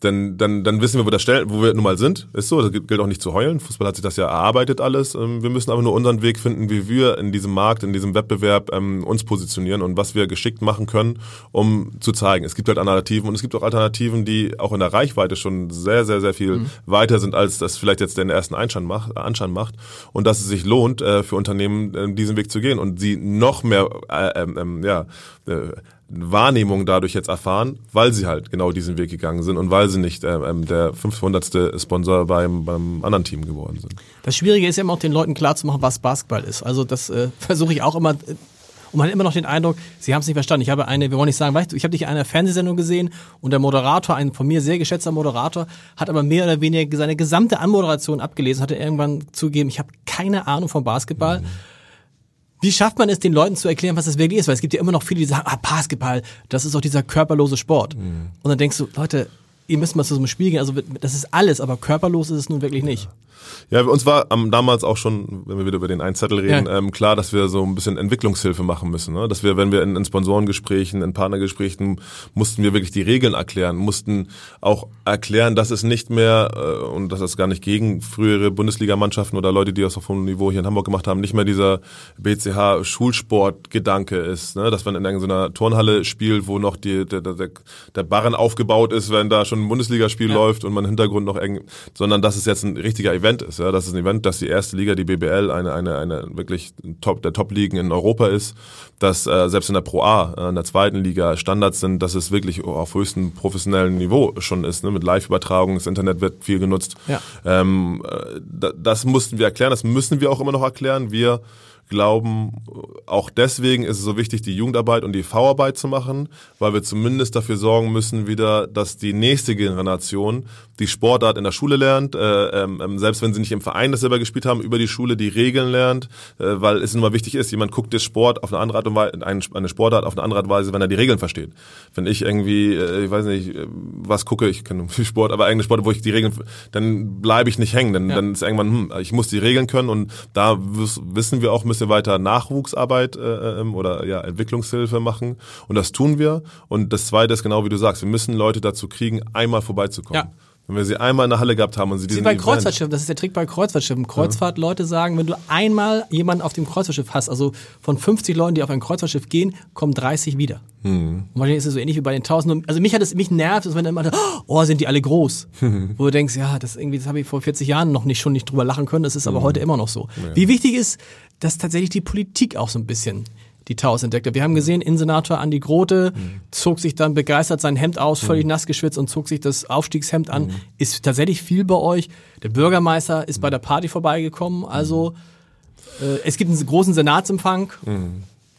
Dann, dann, dann wissen wir, wo, der Stell, wo wir nun mal sind. Ist so, das gilt auch nicht zu heulen. Fußball hat sich das ja erarbeitet alles. Ähm, Wir müssen aber nur unseren Weg finden, wie wir in diesem Markt, in diesem Wettbewerb ähm, uns positionieren und was wir geschickt machen können, um zu zeigen. Es gibt halt Alternativen und es gibt auch Alternativen, die auch in der Reichweite schon sehr, sehr, sehr viel weiter sind, als das vielleicht jetzt den ersten Anschein macht, Anschein macht. Und dass es sich lohnt, äh, für Unternehmen äh, diesen Weg zu gehen und sie noch mehr äh, ähm, ähm, ja, äh, Wahrnehmung dadurch jetzt erfahren, weil sie halt genau diesen Weg gegangen sind und weil sie nicht ähm, ähm, der 500. Sponsor beim, beim anderen Team geworden sind. Das Schwierige ist ja immer auch den Leuten klarzumachen, was Basketball ist. Also das äh, versuche ich auch immer. Äh, und man hat immer noch den Eindruck, sie haben es nicht verstanden. Ich habe eine, wir wollen nicht sagen, weißt du, ich habe dich in einer Fernsehsendung gesehen und der Moderator, ein von mir sehr geschätzter Moderator, hat aber mehr oder weniger seine gesamte Anmoderation abgelesen, hatte irgendwann zugegeben, ich habe keine Ahnung vom Basketball. Wie schafft man es, den Leuten zu erklären, was das wirklich ist? Weil es gibt ja immer noch viele, die sagen, ah, Basketball, das ist doch dieser körperlose Sport. Und dann denkst du, Leute, ihr müsst mal zu so einem Spiel gehen, also das ist alles, aber körperlos ist es nun wirklich nicht. Ja, uns war ähm, damals auch schon, wenn wir wieder über den Einzettel reden, ja. ähm, klar, dass wir so ein bisschen Entwicklungshilfe machen müssen. Ne? Dass wir, wenn wir in, in Sponsorengesprächen, in Partnergesprächen, mussten wir wirklich die Regeln erklären, mussten auch erklären, dass es nicht mehr, äh, und das ist gar nicht gegen frühere Bundesligamannschaften oder Leute, die das auf hohem Niveau hier in Hamburg gemacht haben, nicht mehr dieser BCH-Schulsport-Gedanke ist, ne? dass man in irgendeiner Turnhalle spielt, wo noch die, der, der, der Barren aufgebaut ist, wenn da schon ein Bundesligaspiel ja. läuft und man im Hintergrund noch eng, sondern dass es jetzt ein richtiger Event ist. Ja, das ist ein Event, dass die erste Liga, die BBL, eine, eine, eine wirklich Top, der Top-Ligen in Europa ist, dass äh, selbst in der Pro A, äh, in der zweiten Liga Standards sind, dass es wirklich auf höchstem professionellen Niveau schon ist, ne, mit Live-Übertragung, das Internet wird viel genutzt. Ja. Ähm, äh, das mussten wir erklären, das müssen wir auch immer noch erklären. Wir glauben, auch deswegen ist es so wichtig, die Jugendarbeit und die V-Arbeit zu machen, weil wir zumindest dafür sorgen müssen wieder, dass die nächste Generation die Sportart in der Schule lernt, äh, ähm, selbst wenn sie nicht im Verein das selber gespielt haben, über die Schule die Regeln lernt, äh, weil es immer wichtig ist, jemand guckt das Sport auf eine andere Art und Weise, eine Sportart auf eine andere Art und Weise, wenn er die Regeln versteht. Wenn ich irgendwie, äh, ich weiß nicht, äh, was gucke, ich kenne viel Sport, aber eigene Sport, wo ich die Regeln, dann bleibe ich nicht hängen, dann, ja. dann ist irgendwann, hm, ich muss die Regeln können und da wissen wir auch, müssen wir weiter Nachwuchsarbeit äh, ähm, oder ja Entwicklungshilfe machen und das tun wir und das Zweite ist genau wie du sagst, wir müssen Leute dazu kriegen, einmal vorbeizukommen. Ja. Wenn wir sie einmal in der Halle gehabt haben und sie diesen bei Kreuzfahrtschiffen, das ist der Trick bei Kreuzfahrtschiffen. Kreuzfahrtleute sagen, wenn du einmal jemanden auf dem Kreuzfahrtschiff hast, also von 50 Leuten, die auf ein Kreuzfahrtschiff gehen, kommen 30 wieder. Hm. Und wahrscheinlich ist es so ähnlich wie bei den 1000. Also mich hat es, mich nervt, wenn dann immer, oh, sind die alle groß. Wo du denkst, ja, das irgendwie, das habe ich vor 40 Jahren noch nicht, schon nicht drüber lachen können, das ist aber hm. heute immer noch so. Ja. Wie wichtig ist, dass tatsächlich die Politik auch so ein bisschen die Taos entdeckte. Wir haben gesehen, Innensenator Andi Grote mhm. zog sich dann begeistert sein Hemd aus, völlig mhm. nass geschwitzt und zog sich das Aufstiegshemd an. Mhm. Ist tatsächlich viel bei euch. Der Bürgermeister ist bei der Party vorbeigekommen. Also äh, es gibt einen großen Senatsempfang.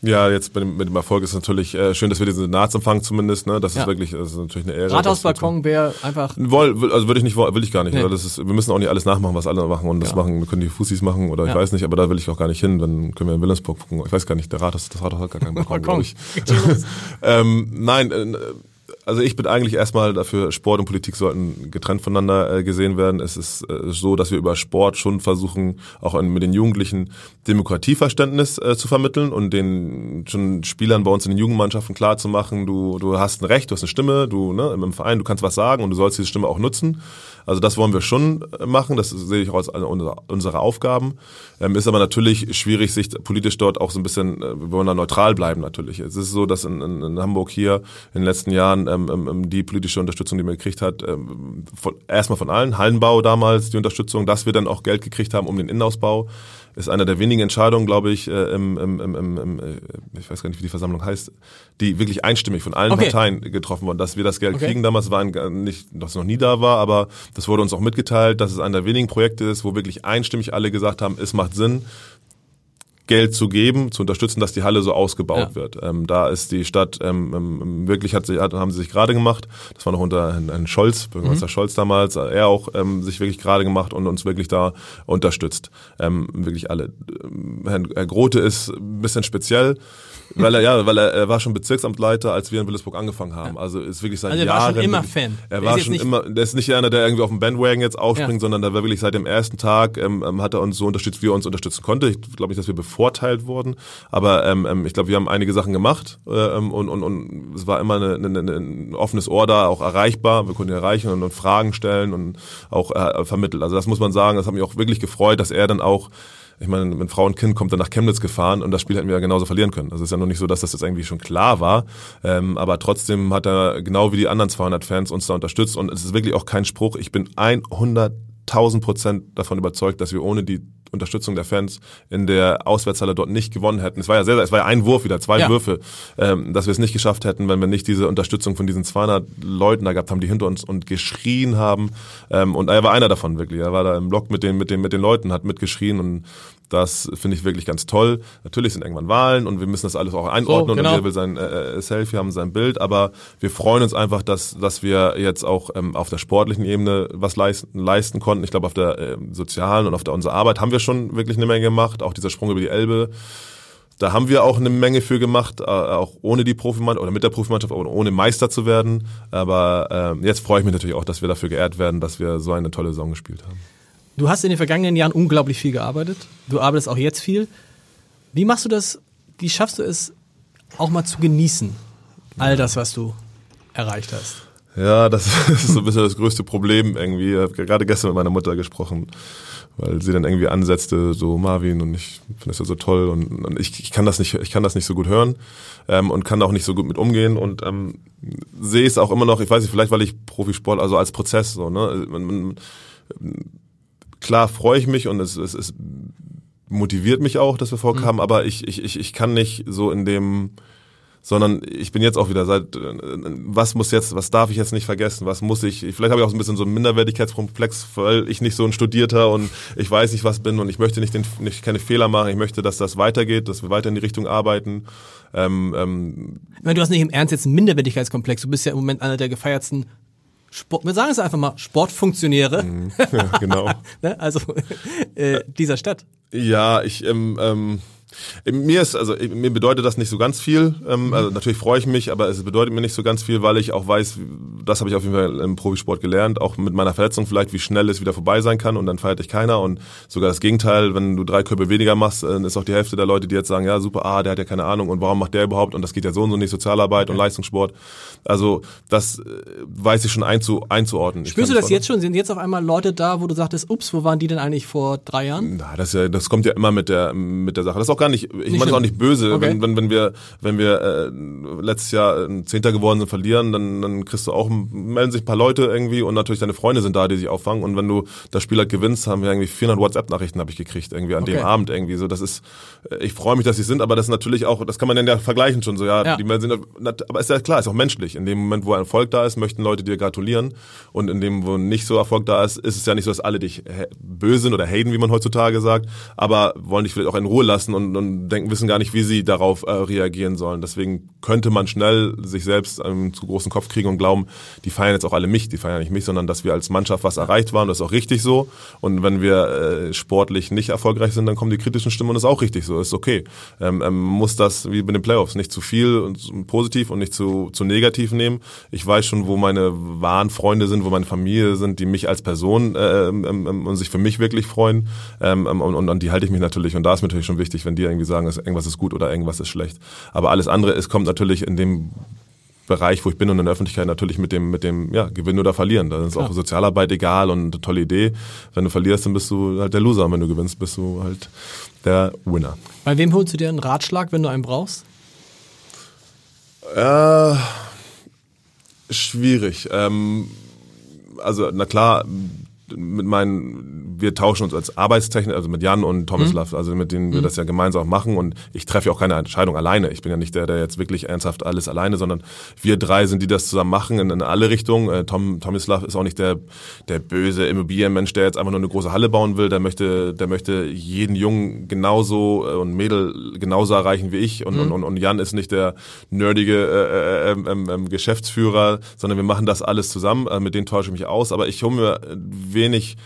Ja, jetzt mit dem, mit dem Erfolg ist natürlich äh, schön, dass wir diesen Senatsempfang zumindest, ne, das ist wirklich, das ist natürlich eine Ehre. Rathausbalkon wäre einfach. Woll, also würde ich nicht, will ich gar nicht. Nee. Das ist, wir müssen auch nicht alles nachmachen, was alle machen und das ja. machen, wir können die Fussis machen oder ja. ich weiß nicht, aber da will ich auch gar nicht hin. Dann können wir in Wilhelmsburg gucken. Ich weiß gar nicht, der Rathaus, das Rathaus hat gar keinen Balkon, glaube ich. ähm, nein. Äh, also ich bin eigentlich erstmal dafür, Sport und Politik sollten getrennt voneinander äh, gesehen werden. Es ist äh, so, dass wir über Sport schon versuchen, auch mit den Jugendlichen Demokratieverständnis äh, zu vermitteln und den schon Spielern bei uns in den Jugendmannschaften klar zu machen, du, du hast ein Recht, du hast eine Stimme, du ne, im Verein, du kannst was sagen und du sollst diese Stimme auch nutzen. Also das wollen wir schon äh, machen, das sehe ich auch als eine unserer Aufgaben. Ähm, ist aber natürlich schwierig, sich politisch dort auch so ein bisschen, äh, wir wollen da neutral bleiben natürlich. Es ist so, dass in, in, Hamburg hier in den letzten Jahren ähm, ähm, ähm die politische Unterstützung, die man gekriegt hat, von, erstmal von allen, Hallenbau damals, die Unterstützung, dass wir dann auch Geld gekriegt haben um den Innenausbau ist einer der wenigen Entscheidungen, glaube ich, äh, im, im, im, im, äh, ich weiß gar nicht, wie die Versammlung heißt, die wirklich einstimmig von allen okay. Parteien getroffen wurden, dass wir das Geld okay. kriegen. Damals war ein, nicht, dass es noch nie da war, aber das wurde uns auch mitgeteilt, dass es einer der wenigen Projekte ist, wo wirklich einstimmig alle gesagt haben, es macht Sinn. Geld zu geben, zu unterstützen, dass die Halle so ausgebaut ja. wird. Ähm, da ist die Stadt ähm, ähm, wirklich hat, sie, hat haben sie sich gerade gemacht. Das war noch unter Herrn Scholz, Bürgermeister mhm. Scholz damals. Er auch ähm, sich wirklich gerade gemacht und uns wirklich da unterstützt. Ähm, wirklich alle. Herrn Herr Grote ist ein bisschen speziell weil er ja, weil er, er war schon Bezirksamtleiter, als wir in Willisburg angefangen haben. Ja. Also ist wirklich seit also er Jahren. Er war schon immer Fan. Er war schon immer. Der ist nicht einer, der irgendwie auf dem Bandwagon jetzt aufspringt, ja. sondern der war wirklich seit dem ersten Tag ähm, ähm, hat er uns so unterstützt, wie er uns unterstützen konnte. Ich glaube nicht, dass wir bevorteilt wurden, aber ähm, ähm, ich glaube, wir haben einige Sachen gemacht äh, ähm, und, und, und es war immer eine, eine, eine, ein offenes Ohr da, auch erreichbar. Wir konnten erreichen und, und Fragen stellen und auch äh, vermittelt. Also das muss man sagen. Das hat mich auch wirklich gefreut, dass er dann auch ich meine, mit Frau und Kind kommt er nach Chemnitz gefahren und das Spiel hätten wir ja genauso verlieren können. Also es ist ja noch nicht so, dass das jetzt irgendwie schon klar war, ähm, aber trotzdem hat er genau wie die anderen 200 Fans uns da unterstützt und es ist wirklich auch kein Spruch. Ich bin 100.000 Prozent davon überzeugt, dass wir ohne die Unterstützung der Fans in der Auswärtshalle dort nicht gewonnen hätten. Es war ja sehr, es war ja ein Wurf wieder, zwei ja. Würfe, ähm, dass wir es nicht geschafft hätten, wenn wir nicht diese Unterstützung von diesen 200 Leuten da gehabt haben, die hinter uns und geschrien haben. Ähm, und er war einer davon wirklich. Er war da im Block mit den, mit den, mit den Leuten, hat mitgeschrien und das finde ich wirklich ganz toll. Natürlich sind irgendwann Wahlen und wir müssen das alles auch einordnen so, genau. und jeder will sein äh, äh, Selfie haben, sein Bild, aber wir freuen uns einfach, dass, dass wir jetzt auch ähm, auf der sportlichen Ebene was leisten, leisten konnten. Ich glaube, auf der äh, sozialen und auf der unserer Arbeit haben wir schon wirklich eine Menge gemacht. Auch dieser Sprung über die Elbe da haben wir auch eine Menge für gemacht, äh, auch ohne die Profimannschaft oder mit der Profimannschaft, oder ohne Meister zu werden. Aber äh, jetzt freue ich mich natürlich auch, dass wir dafür geehrt werden, dass wir so eine tolle Saison gespielt haben. Du hast in den vergangenen Jahren unglaublich viel gearbeitet. Du arbeitest auch jetzt viel. Wie machst du das? Wie schaffst du es, auch mal zu genießen? All das, was du erreicht hast. Ja, das ist so ein bisschen das größte Problem irgendwie. Ich habe gerade gestern mit meiner Mutter gesprochen, weil sie dann irgendwie ansetzte, so Marvin und ich finde das ja so toll und, und ich, ich kann das nicht, ich kann das nicht so gut hören ähm, und kann auch nicht so gut mit umgehen und ähm, sehe es auch immer noch. Ich weiß nicht, vielleicht weil ich Profisport, also als Prozess so. Ne, man, man, klar freue ich mich und es, es, es motiviert mich auch, dass wir vorkamen, mhm. aber ich, ich, ich, ich kann nicht so in dem sondern ich bin jetzt auch wieder seit, äh, was muss jetzt, was darf ich jetzt nicht vergessen, was muss ich, vielleicht habe ich auch so ein bisschen so einen Minderwertigkeitskomplex, weil ich nicht so ein Studierter und ich weiß nicht, was bin und ich möchte nicht, den, nicht keine Fehler machen, ich möchte, dass das weitergeht, dass wir weiter in die Richtung arbeiten. Ähm, ähm, ich meine, du hast nicht im Ernst jetzt einen Minderwertigkeitskomplex, du bist ja im Moment einer der gefeiertsten Sport, wir sagen es einfach mal, Sportfunktionäre. Mhm. Ja, genau. Ne, also äh, dieser Stadt. Ja, ich ähm, ähm, mir ist, also mir bedeutet das nicht so ganz viel. Ähm, also natürlich freue ich mich, aber es bedeutet mir nicht so ganz viel, weil ich auch weiß, das habe ich auf jeden Fall im Profisport gelernt, auch mit meiner Verletzung vielleicht, wie schnell es wieder vorbei sein kann und dann feiert dich keiner. Und sogar das Gegenteil, wenn du drei Körbe weniger machst, dann ist auch die Hälfte der Leute, die jetzt sagen, ja super, ah, der hat ja keine Ahnung und warum macht der überhaupt und das geht ja so und so nicht, Sozialarbeit und Leistungssport. Also das äh, weiß ich schon einzu, einzuordnen. Spürst du das jetzt schon? Sind jetzt auf einmal Leute da, wo du sagtest, ups, wo waren die denn eigentlich vor drei Jahren? Na, das, ja, das kommt ja immer mit der, mit der Sache. Das ist auch gar nicht, ich meine das auch nicht böse. Okay. Wenn, wenn, wenn wir, wenn wir äh, letztes Jahr ein Zehnter geworden sind, verlieren, dann, dann kriegst du auch, melden sich ein paar Leute irgendwie und natürlich deine Freunde sind da, die sich auffangen. Und wenn du das Spiel halt gewinnst, haben wir irgendwie 400 WhatsApp-Nachrichten habe ich gekriegt, irgendwie an okay. dem Abend irgendwie. So, das ist, äh, ich freue mich, dass sie sind, aber das ist natürlich auch, das kann man dann ja vergleichen schon so, ja, ja. die sind, aber ist ja klar, ist auch menschlich. In dem Moment, wo ein Erfolg da ist, möchten Leute dir gratulieren. Und in dem, wo nicht so Erfolg da ist, ist es ja nicht so, dass alle dich böse sind oder haten, wie man heutzutage sagt, aber wollen dich vielleicht auch in Ruhe lassen und, und denken, wissen gar nicht, wie sie darauf äh, reagieren sollen. Deswegen könnte man schnell sich selbst ähm, zu großen Kopf kriegen und glauben, die feiern jetzt auch alle mich, die feiern nicht mich, sondern dass wir als Mannschaft was erreicht waren. Das ist auch richtig so. Und wenn wir äh, sportlich nicht erfolgreich sind, dann kommen die kritischen Stimmen und das ist auch richtig so. Ist okay. Ähm, ähm, muss das wie bei den Playoffs nicht zu viel und positiv und nicht zu, zu negativ nehmen. Ich weiß schon, wo meine wahren Freunde sind, wo meine Familie sind, die mich als Person äh, ähm, ähm, und sich für mich wirklich freuen. Ähm, ähm, und, und an die halte ich mich natürlich. Und da ist natürlich schon wichtig, wenn die irgendwie sagen, dass irgendwas ist gut oder irgendwas ist schlecht. Aber alles andere, es kommt natürlich in dem Bereich, wo ich bin und in der Öffentlichkeit natürlich mit dem, mit dem, ja, gewinnen oder verlieren. Da ist Klar. auch Sozialarbeit egal und eine tolle Idee. Wenn du verlierst, dann bist du halt der Loser. Und wenn du gewinnst, bist du halt der Winner. Bei wem holst du dir einen Ratschlag, wenn du einen brauchst? Äh, schwierig. Ähm, also, na klar, mit meinen, wir tauschen uns als Arbeitstechnik, also mit Jan und Tomislav, mhm. also mit denen wir mhm. das ja gemeinsam auch machen und ich treffe ja auch keine Entscheidung alleine. Ich bin ja nicht der, der jetzt wirklich ernsthaft alles alleine, sondern wir drei sind, die das zusammen machen in, in alle Richtungen. Äh, Tom, Tomislav ist auch nicht der, der böse Immobilienmensch, der jetzt einfach nur eine große Halle bauen will. Der möchte, der möchte jeden Jungen genauso äh, und Mädel genauso erreichen wie ich und, mhm. und, und Jan ist nicht der nerdige äh, äh, äh, äh, Geschäftsführer, sondern wir machen das alles zusammen. Äh, mit denen tausche ich mich aus, aber ich hole mir wenig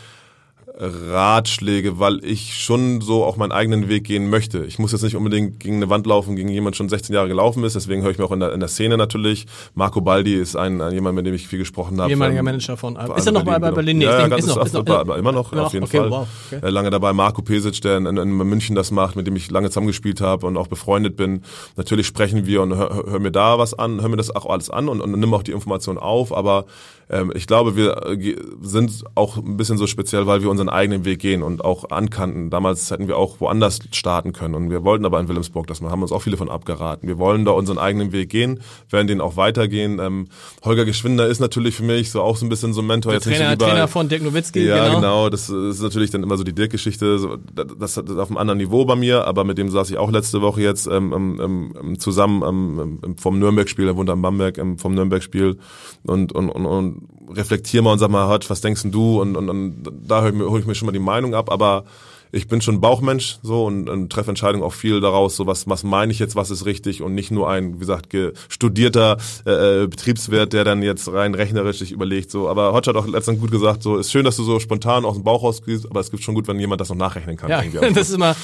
Ratschläge, weil ich schon so auch meinen eigenen Weg gehen möchte. Ich muss jetzt nicht unbedingt gegen eine Wand laufen, gegen jemand schon 16 Jahre gelaufen ist. Deswegen höre ich mir auch in der, in der Szene natürlich. Marco Baldi ist ein, ein jemand, mit dem ich viel gesprochen habe. Ehemaliger Manager von. Ist er noch bei, bei Berlin? Nee, ja, ganz ist, noch, ist noch, ist immer noch, immer auf jeden okay, Fall. Wow, okay. Äh, lange dabei. Marco Pesic, der in, in, in, München das macht, mit dem ich lange zusammengespielt habe und auch befreundet bin. Natürlich sprechen wir und hör, hör mir da was an, hör mir das auch alles an und, und nimm auch die Information auf. Aber ähm, ich glaube, wir äh, sind auch ein bisschen so speziell, weil wir unseren eigenen Weg gehen und auch ankannten. Damals hätten wir auch woanders starten können und wir wollten aber in Wilhelmsburg das machen, haben uns auch viele von abgeraten. Wir wollen da unseren eigenen Weg gehen, werden den auch weitergehen. Ähm, Holger Geschwinder ist natürlich für mich so auch so ein bisschen so ein Mentor. Der jetzt Trainer, nicht so Trainer von Dirk Nowitzki, Ja, genau. genau. Das ist natürlich dann immer so die Dirk-Geschichte. Das, ist auf einem anderen Niveau bei mir, aber mit dem saß ich auch letzte Woche jetzt ähm, ähm, zusammen vom Nürnberg-Spiel, er wohnt am Bamberg, ähm, vom Nürnberg-Spiel und, und, und, und reflektier mal und sag mal, Hutch, was denkst denn du? Und, und, und da hole ich, hol ich mir schon mal die Meinung ab, aber ich bin schon Bauchmensch so und, und treffe Entscheidungen auch viel daraus, so was, was meine ich jetzt, was ist richtig und nicht nur ein, wie gesagt, studierter äh, Betriebswirt, der dann jetzt rein rechnerisch sich überlegt. So, aber Hotch hat auch letztens gut gesagt, so ist schön, dass du so spontan aus dem Bauch rausgehst, aber es gibt schon gut, wenn jemand das noch nachrechnen kann. Ja, das ist immer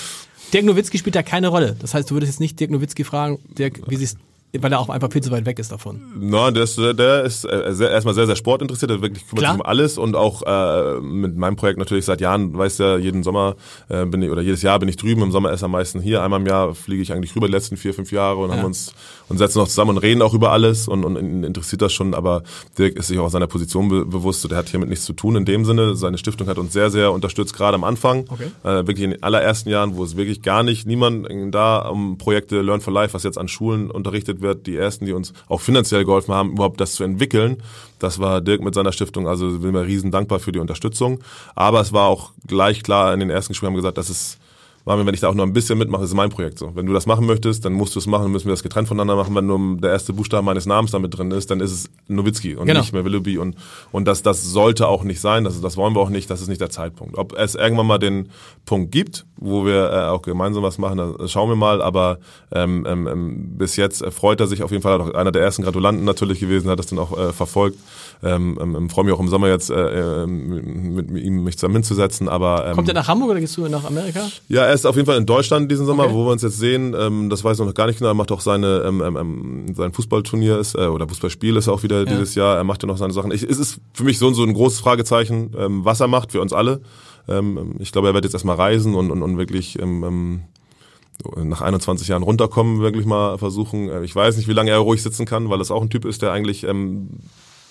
Dirk Nowitzki spielt da keine Rolle. Das heißt, du würdest jetzt nicht Dirk Nowitzki fragen, Dirk, wie siehst weil er auch einfach viel zu weit weg ist davon. Na, der ist, der ist äh, sehr, erstmal sehr, sehr sportinteressiert, der wirklich kümmert Klar. sich um alles und auch äh, mit meinem Projekt natürlich seit Jahren, weißt ja, jeden Sommer äh, bin ich, oder jedes Jahr bin ich drüben, im Sommer ist er am meisten hier, einmal im Jahr fliege ich eigentlich rüber die letzten vier, fünf Jahre und Ja. haben uns und setzen uns zusammen und reden auch über alles und, und ihn interessiert das schon, aber Dirk ist sich auch seiner Position be bewusst, der hat hiermit nichts zu tun in dem Sinne, seine Stiftung hat uns sehr, sehr unterstützt, gerade am Anfang, Okay. äh, wirklich in den allerersten Jahren, wo es wirklich gar nicht, niemand da um Projekte Learn for Life, was jetzt an Schulen unterrichtet wird, die ersten, die uns auch finanziell geholfen haben, überhaupt das zu entwickeln. Das war Dirk mit seiner Stiftung, also bin mir riesen dankbar für die Unterstützung. Aber es war auch gleich klar in den ersten Gesprächen haben wir gesagt, das ist Marvin, wenn ich da auch nur ein bisschen mitmache, ist mein Projekt so. Wenn du das machen möchtest, dann musst du es machen, dann müssen wir das getrennt voneinander machen. Wenn nur der erste Buchstabe meines Namens damit drin ist, dann ist es Nowitzki und Genau. nicht mehr Willoughby. Und, und das, das sollte auch nicht sein, das, das wollen wir auch nicht, das ist nicht der Zeitpunkt. Ob es irgendwann mal den Punkt gibt, wo wir äh, auch gemeinsam was machen, das schauen wir mal. Aber ähm, ähm, ähm, bis jetzt freut er sich auf jeden Fall, hat auch einer der ersten Gratulanten natürlich gewesen, hat das dann auch äh, verfolgt. Ähm, ähm, freue mich auch im Sommer jetzt äh, ähm, mit, mit ihm mich zusammen hinzusetzen. Aber ähm, Kommt er nach Hamburg oder gehst du nach Amerika? ja, er ist auf jeden Fall in Deutschland diesen Sommer, Okay. wo wir uns jetzt sehen. Ähm, das weiß ich noch gar nicht genau. Er macht auch seine ähm, ähm, ähm, sein Fußballturnier ist äh, oder Fußballspiel ist auch wieder dieses Jahr. Er macht ja noch seine Sachen. Ich, es ist für mich so, so ein großes Fragezeichen, ähm, was er macht für uns alle. Ähm, ich glaube, er wird jetzt erstmal reisen und, und, und wirklich ähm, ähm, nach 21 Jahren runterkommen, wirklich mal versuchen. Äh, Ich weiß nicht, wie lange er ruhig sitzen kann, weil es auch ein Typ ist, der eigentlich ähm,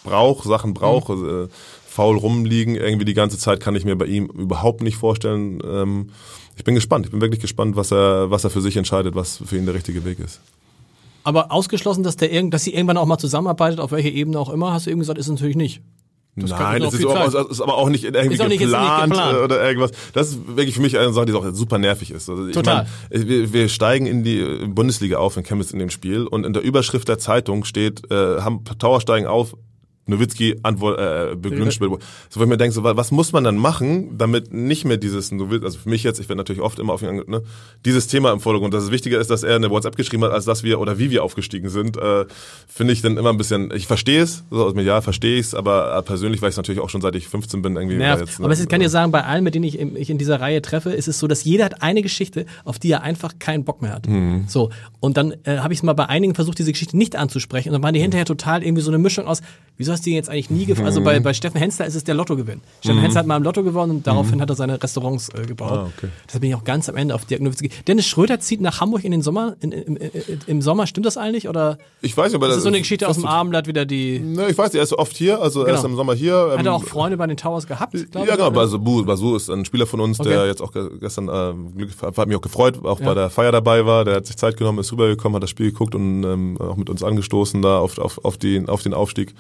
braucht, Sachen braucht, äh, faul rumliegen irgendwie die ganze Zeit kann ich mir bei ihm überhaupt nicht vorstellen. Ähm, ich bin gespannt, ich bin wirklich gespannt, was er, was er für sich entscheidet, was für ihn der richtige Weg ist. Aber ausgeschlossen, dass der irgend, dass sie irgendwann auch mal zusammenarbeitet, auf welcher Ebene auch immer, hast du eben gesagt, ist natürlich nicht. Das Nein, das ist, auch, ist aber auch nicht irgendwie Ist auch nicht- ist nicht geplant, geplant. oder irgendwas. Das ist wirklich für mich eine Sache, die auch super nervig ist. Also ich Total. Meine, wir, wir steigen in die Bundesliga auf in Chemnitz in dem Spiel und in der Überschrift der Zeitung steht, äh, haben Tower steigen auf, Nowitzki Antwort, äh, beglünscht wird. So, wo ich mir denke, so, wa- was muss man dann machen, damit nicht mehr dieses, also für mich jetzt, ich werde natürlich oft immer auf ihn, ne, dieses Thema im Vordergrund, dass es wichtiger ist, dass er eine WhatsApp geschrieben hat, als dass wir oder wie wir aufgestiegen sind, äh, finde ich dann immer ein bisschen, ich verstehe es, so aus Medial verstehe ich es, aber äh, persönlich, weil ich es natürlich auch schon seit ich 15 bin, irgendwie Nervt. jetzt, ne, Aber ich kann dir sagen, bei allen, mit denen ich, ich in dieser Reihe treffe, ist es so, dass jeder hat eine Geschichte, auf die er einfach keinen Bock mehr hat. Mhm. So. Und dann äh, habe ich es mal bei einigen versucht, diese Geschichte nicht anzusprechen. Und dann waren die hinterher total irgendwie so eine Mischung aus, wieso hast du die jetzt eigentlich nie gefragt? Also Mhm. bei, bei Steffen Hensler ist es der Lottogewinn. Steffen Hensler hat mal im Lotto gewonnen und daraufhin hat er seine Restaurants äh, gebaut. Mhm. Ah, okay. Deshalb bin ich auch ganz am Ende auf Dirk Nowitzki. Dennis Schröder zieht nach Hamburg in den Sommer, in, im, im, im Sommer, stimmt das eigentlich? Oder Ich weiß nicht, aber ist das so eine Geschichte aus dem Abendblatt wieder die. Ne, ich weiß, nicht, er ist oft hier, also er Genau. ist im Sommer hier. Hat ähm, er auch Freunde bei den Towers gehabt? Ja, ich, genau. Also Bu, Basu ist ein Spieler von uns, Okay. der jetzt auch ge- gestern äh, Glück, hat mich auch gefreut, auch Ja. bei der Feier dabei war. Der hat sich Zeit genommen, ist rübergekommen, hat das Spiel geguckt und ähm, auch mit uns angestoßen da auf, auf, auf, den, auf den Aufstieg.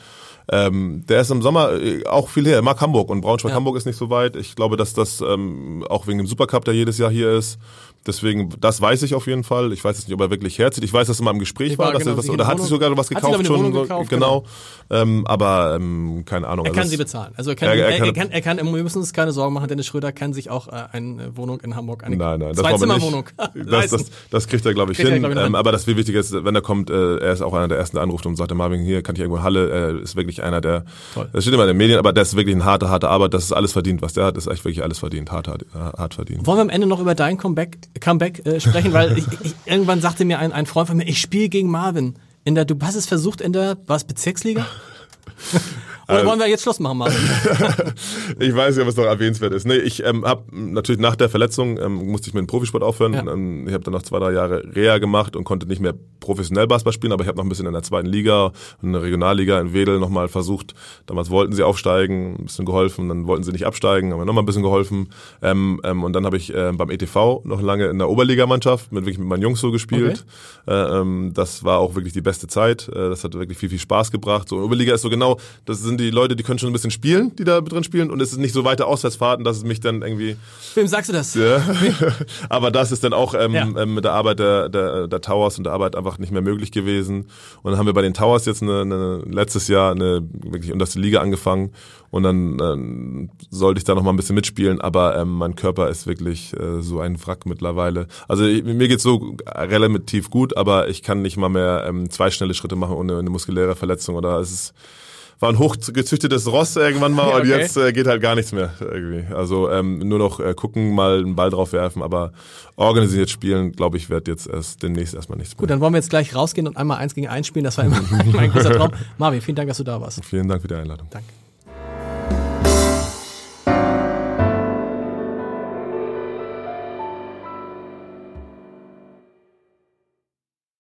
Ähm, der ist im Sommer äh, auch viel her. Er mag Hamburg und Braunschweig-Hamburg ist nicht so weit. Ich glaube, dass das ähm, auch wegen dem Supercup, der jedes Jahr hier ist. Deswegen, das weiß ich auf jeden Fall. Ich weiß jetzt nicht, ob er wirklich herzieht. Ich weiß, dass er mal im Gespräch Ich war, war, dass genau, er was, oder hat sich Wohnung- sogar was gekauft schon. Wohnung gekauft, genau. Ähm, aber ähm, keine Ahnung. Er also kann das- sie bezahlen. Also er kann, Er- er, er er, kann- kann, er kann, wir müssen uns keine Sorgen machen, Dennis Schröder kann sich auch äh, eine Wohnung in Hamburg, eine Nein, nein, aber Zwei-Zimmer-Wohnung nicht. Das, das, das kriegt er, glaube ich, Kriegt hin. glaub ich, ähm, aber das viel wichtiger ist, wenn er kommt, äh, er ist auch einer der ersten, der anruft und sagt, der Marvin, hier kann ich irgendwo in Halle, er ist wirklich einer der, Toll. das steht immer in den Medien, aber das ist wirklich ein harter, harter Arbeit, das ist alles verdient, was der hat, ist echt wirklich alles verdient, hart, hart, hart verdient. Wollen wir am Ende noch über dein Comeback, Comeback äh, sprechen, weil ich, ich, irgendwann sagte mir ein, ein Freund von mir, ich spiele gegen Marvin. In der, du hast es versucht in der, war es Bezirksliga? Oder wollen wir jetzt Schluss machen, Marvin? Ich weiß nicht, ob es noch erwähnenswert ist. Nee, ich ähm, habe natürlich nach der Verletzung ähm, musste ich mit dem Profisport aufhören. Ja. Ähm, ich habe dann noch zwei, drei Jahre Reha gemacht und konnte nicht mehr professionell Basketball spielen, aber ich habe noch ein bisschen in der zweiten Liga in der Regionalliga in Wedel nochmal versucht. Damals wollten sie aufsteigen, ein bisschen geholfen, dann wollten sie nicht absteigen, aber nochmal ein bisschen geholfen. Ähm, ähm, und dann habe ich ähm, beim ETV noch lange in der Oberligamannschaft mit wirklich mit meinen Jungs so gespielt. Äh, ähm, das war auch wirklich die beste Zeit. Äh, das hat wirklich viel, viel Spaß gebracht. So Oberliga ist so genau, das sind die Leute, die können schon ein bisschen spielen, die da drin spielen und es ist nicht so weite Auswärtsfahrten, dass es mich dann irgendwie Wem sagst du das? ja. Aber das ist dann auch ähm, Ja. ähm, mit der Arbeit der, der, der Towers und der Arbeit einfach nicht mehr möglich gewesen. Und dann haben wir bei den Towers jetzt eine, eine, letztes Jahr eine wirklich unterste Liga angefangen und dann ähm, sollte ich da noch mal ein bisschen mitspielen, aber ähm, mein Körper ist wirklich äh, so ein Wrack mittlerweile. Also ich, mir geht's so relativ gut, aber ich kann nicht mal mehr ähm, zwei schnelle Schritte machen ohne eine muskuläre Verletzung oder es ist war ein hochgezüchtetes Ross irgendwann mal Ja, und okay. jetzt äh, geht halt gar nichts mehr irgendwie. Also ähm, nur noch äh, gucken, mal einen Ball drauf werfen, aber organisiert spielen, glaube ich, wird jetzt erst demnächst erstmal nichts mehr. Gut, dann wollen wir jetzt gleich rausgehen und einmal eins gegen eins spielen. Das war immer mein, mein großer Traum. Marvin, vielen Dank, dass du da warst. Vielen Dank für die Einladung. Danke.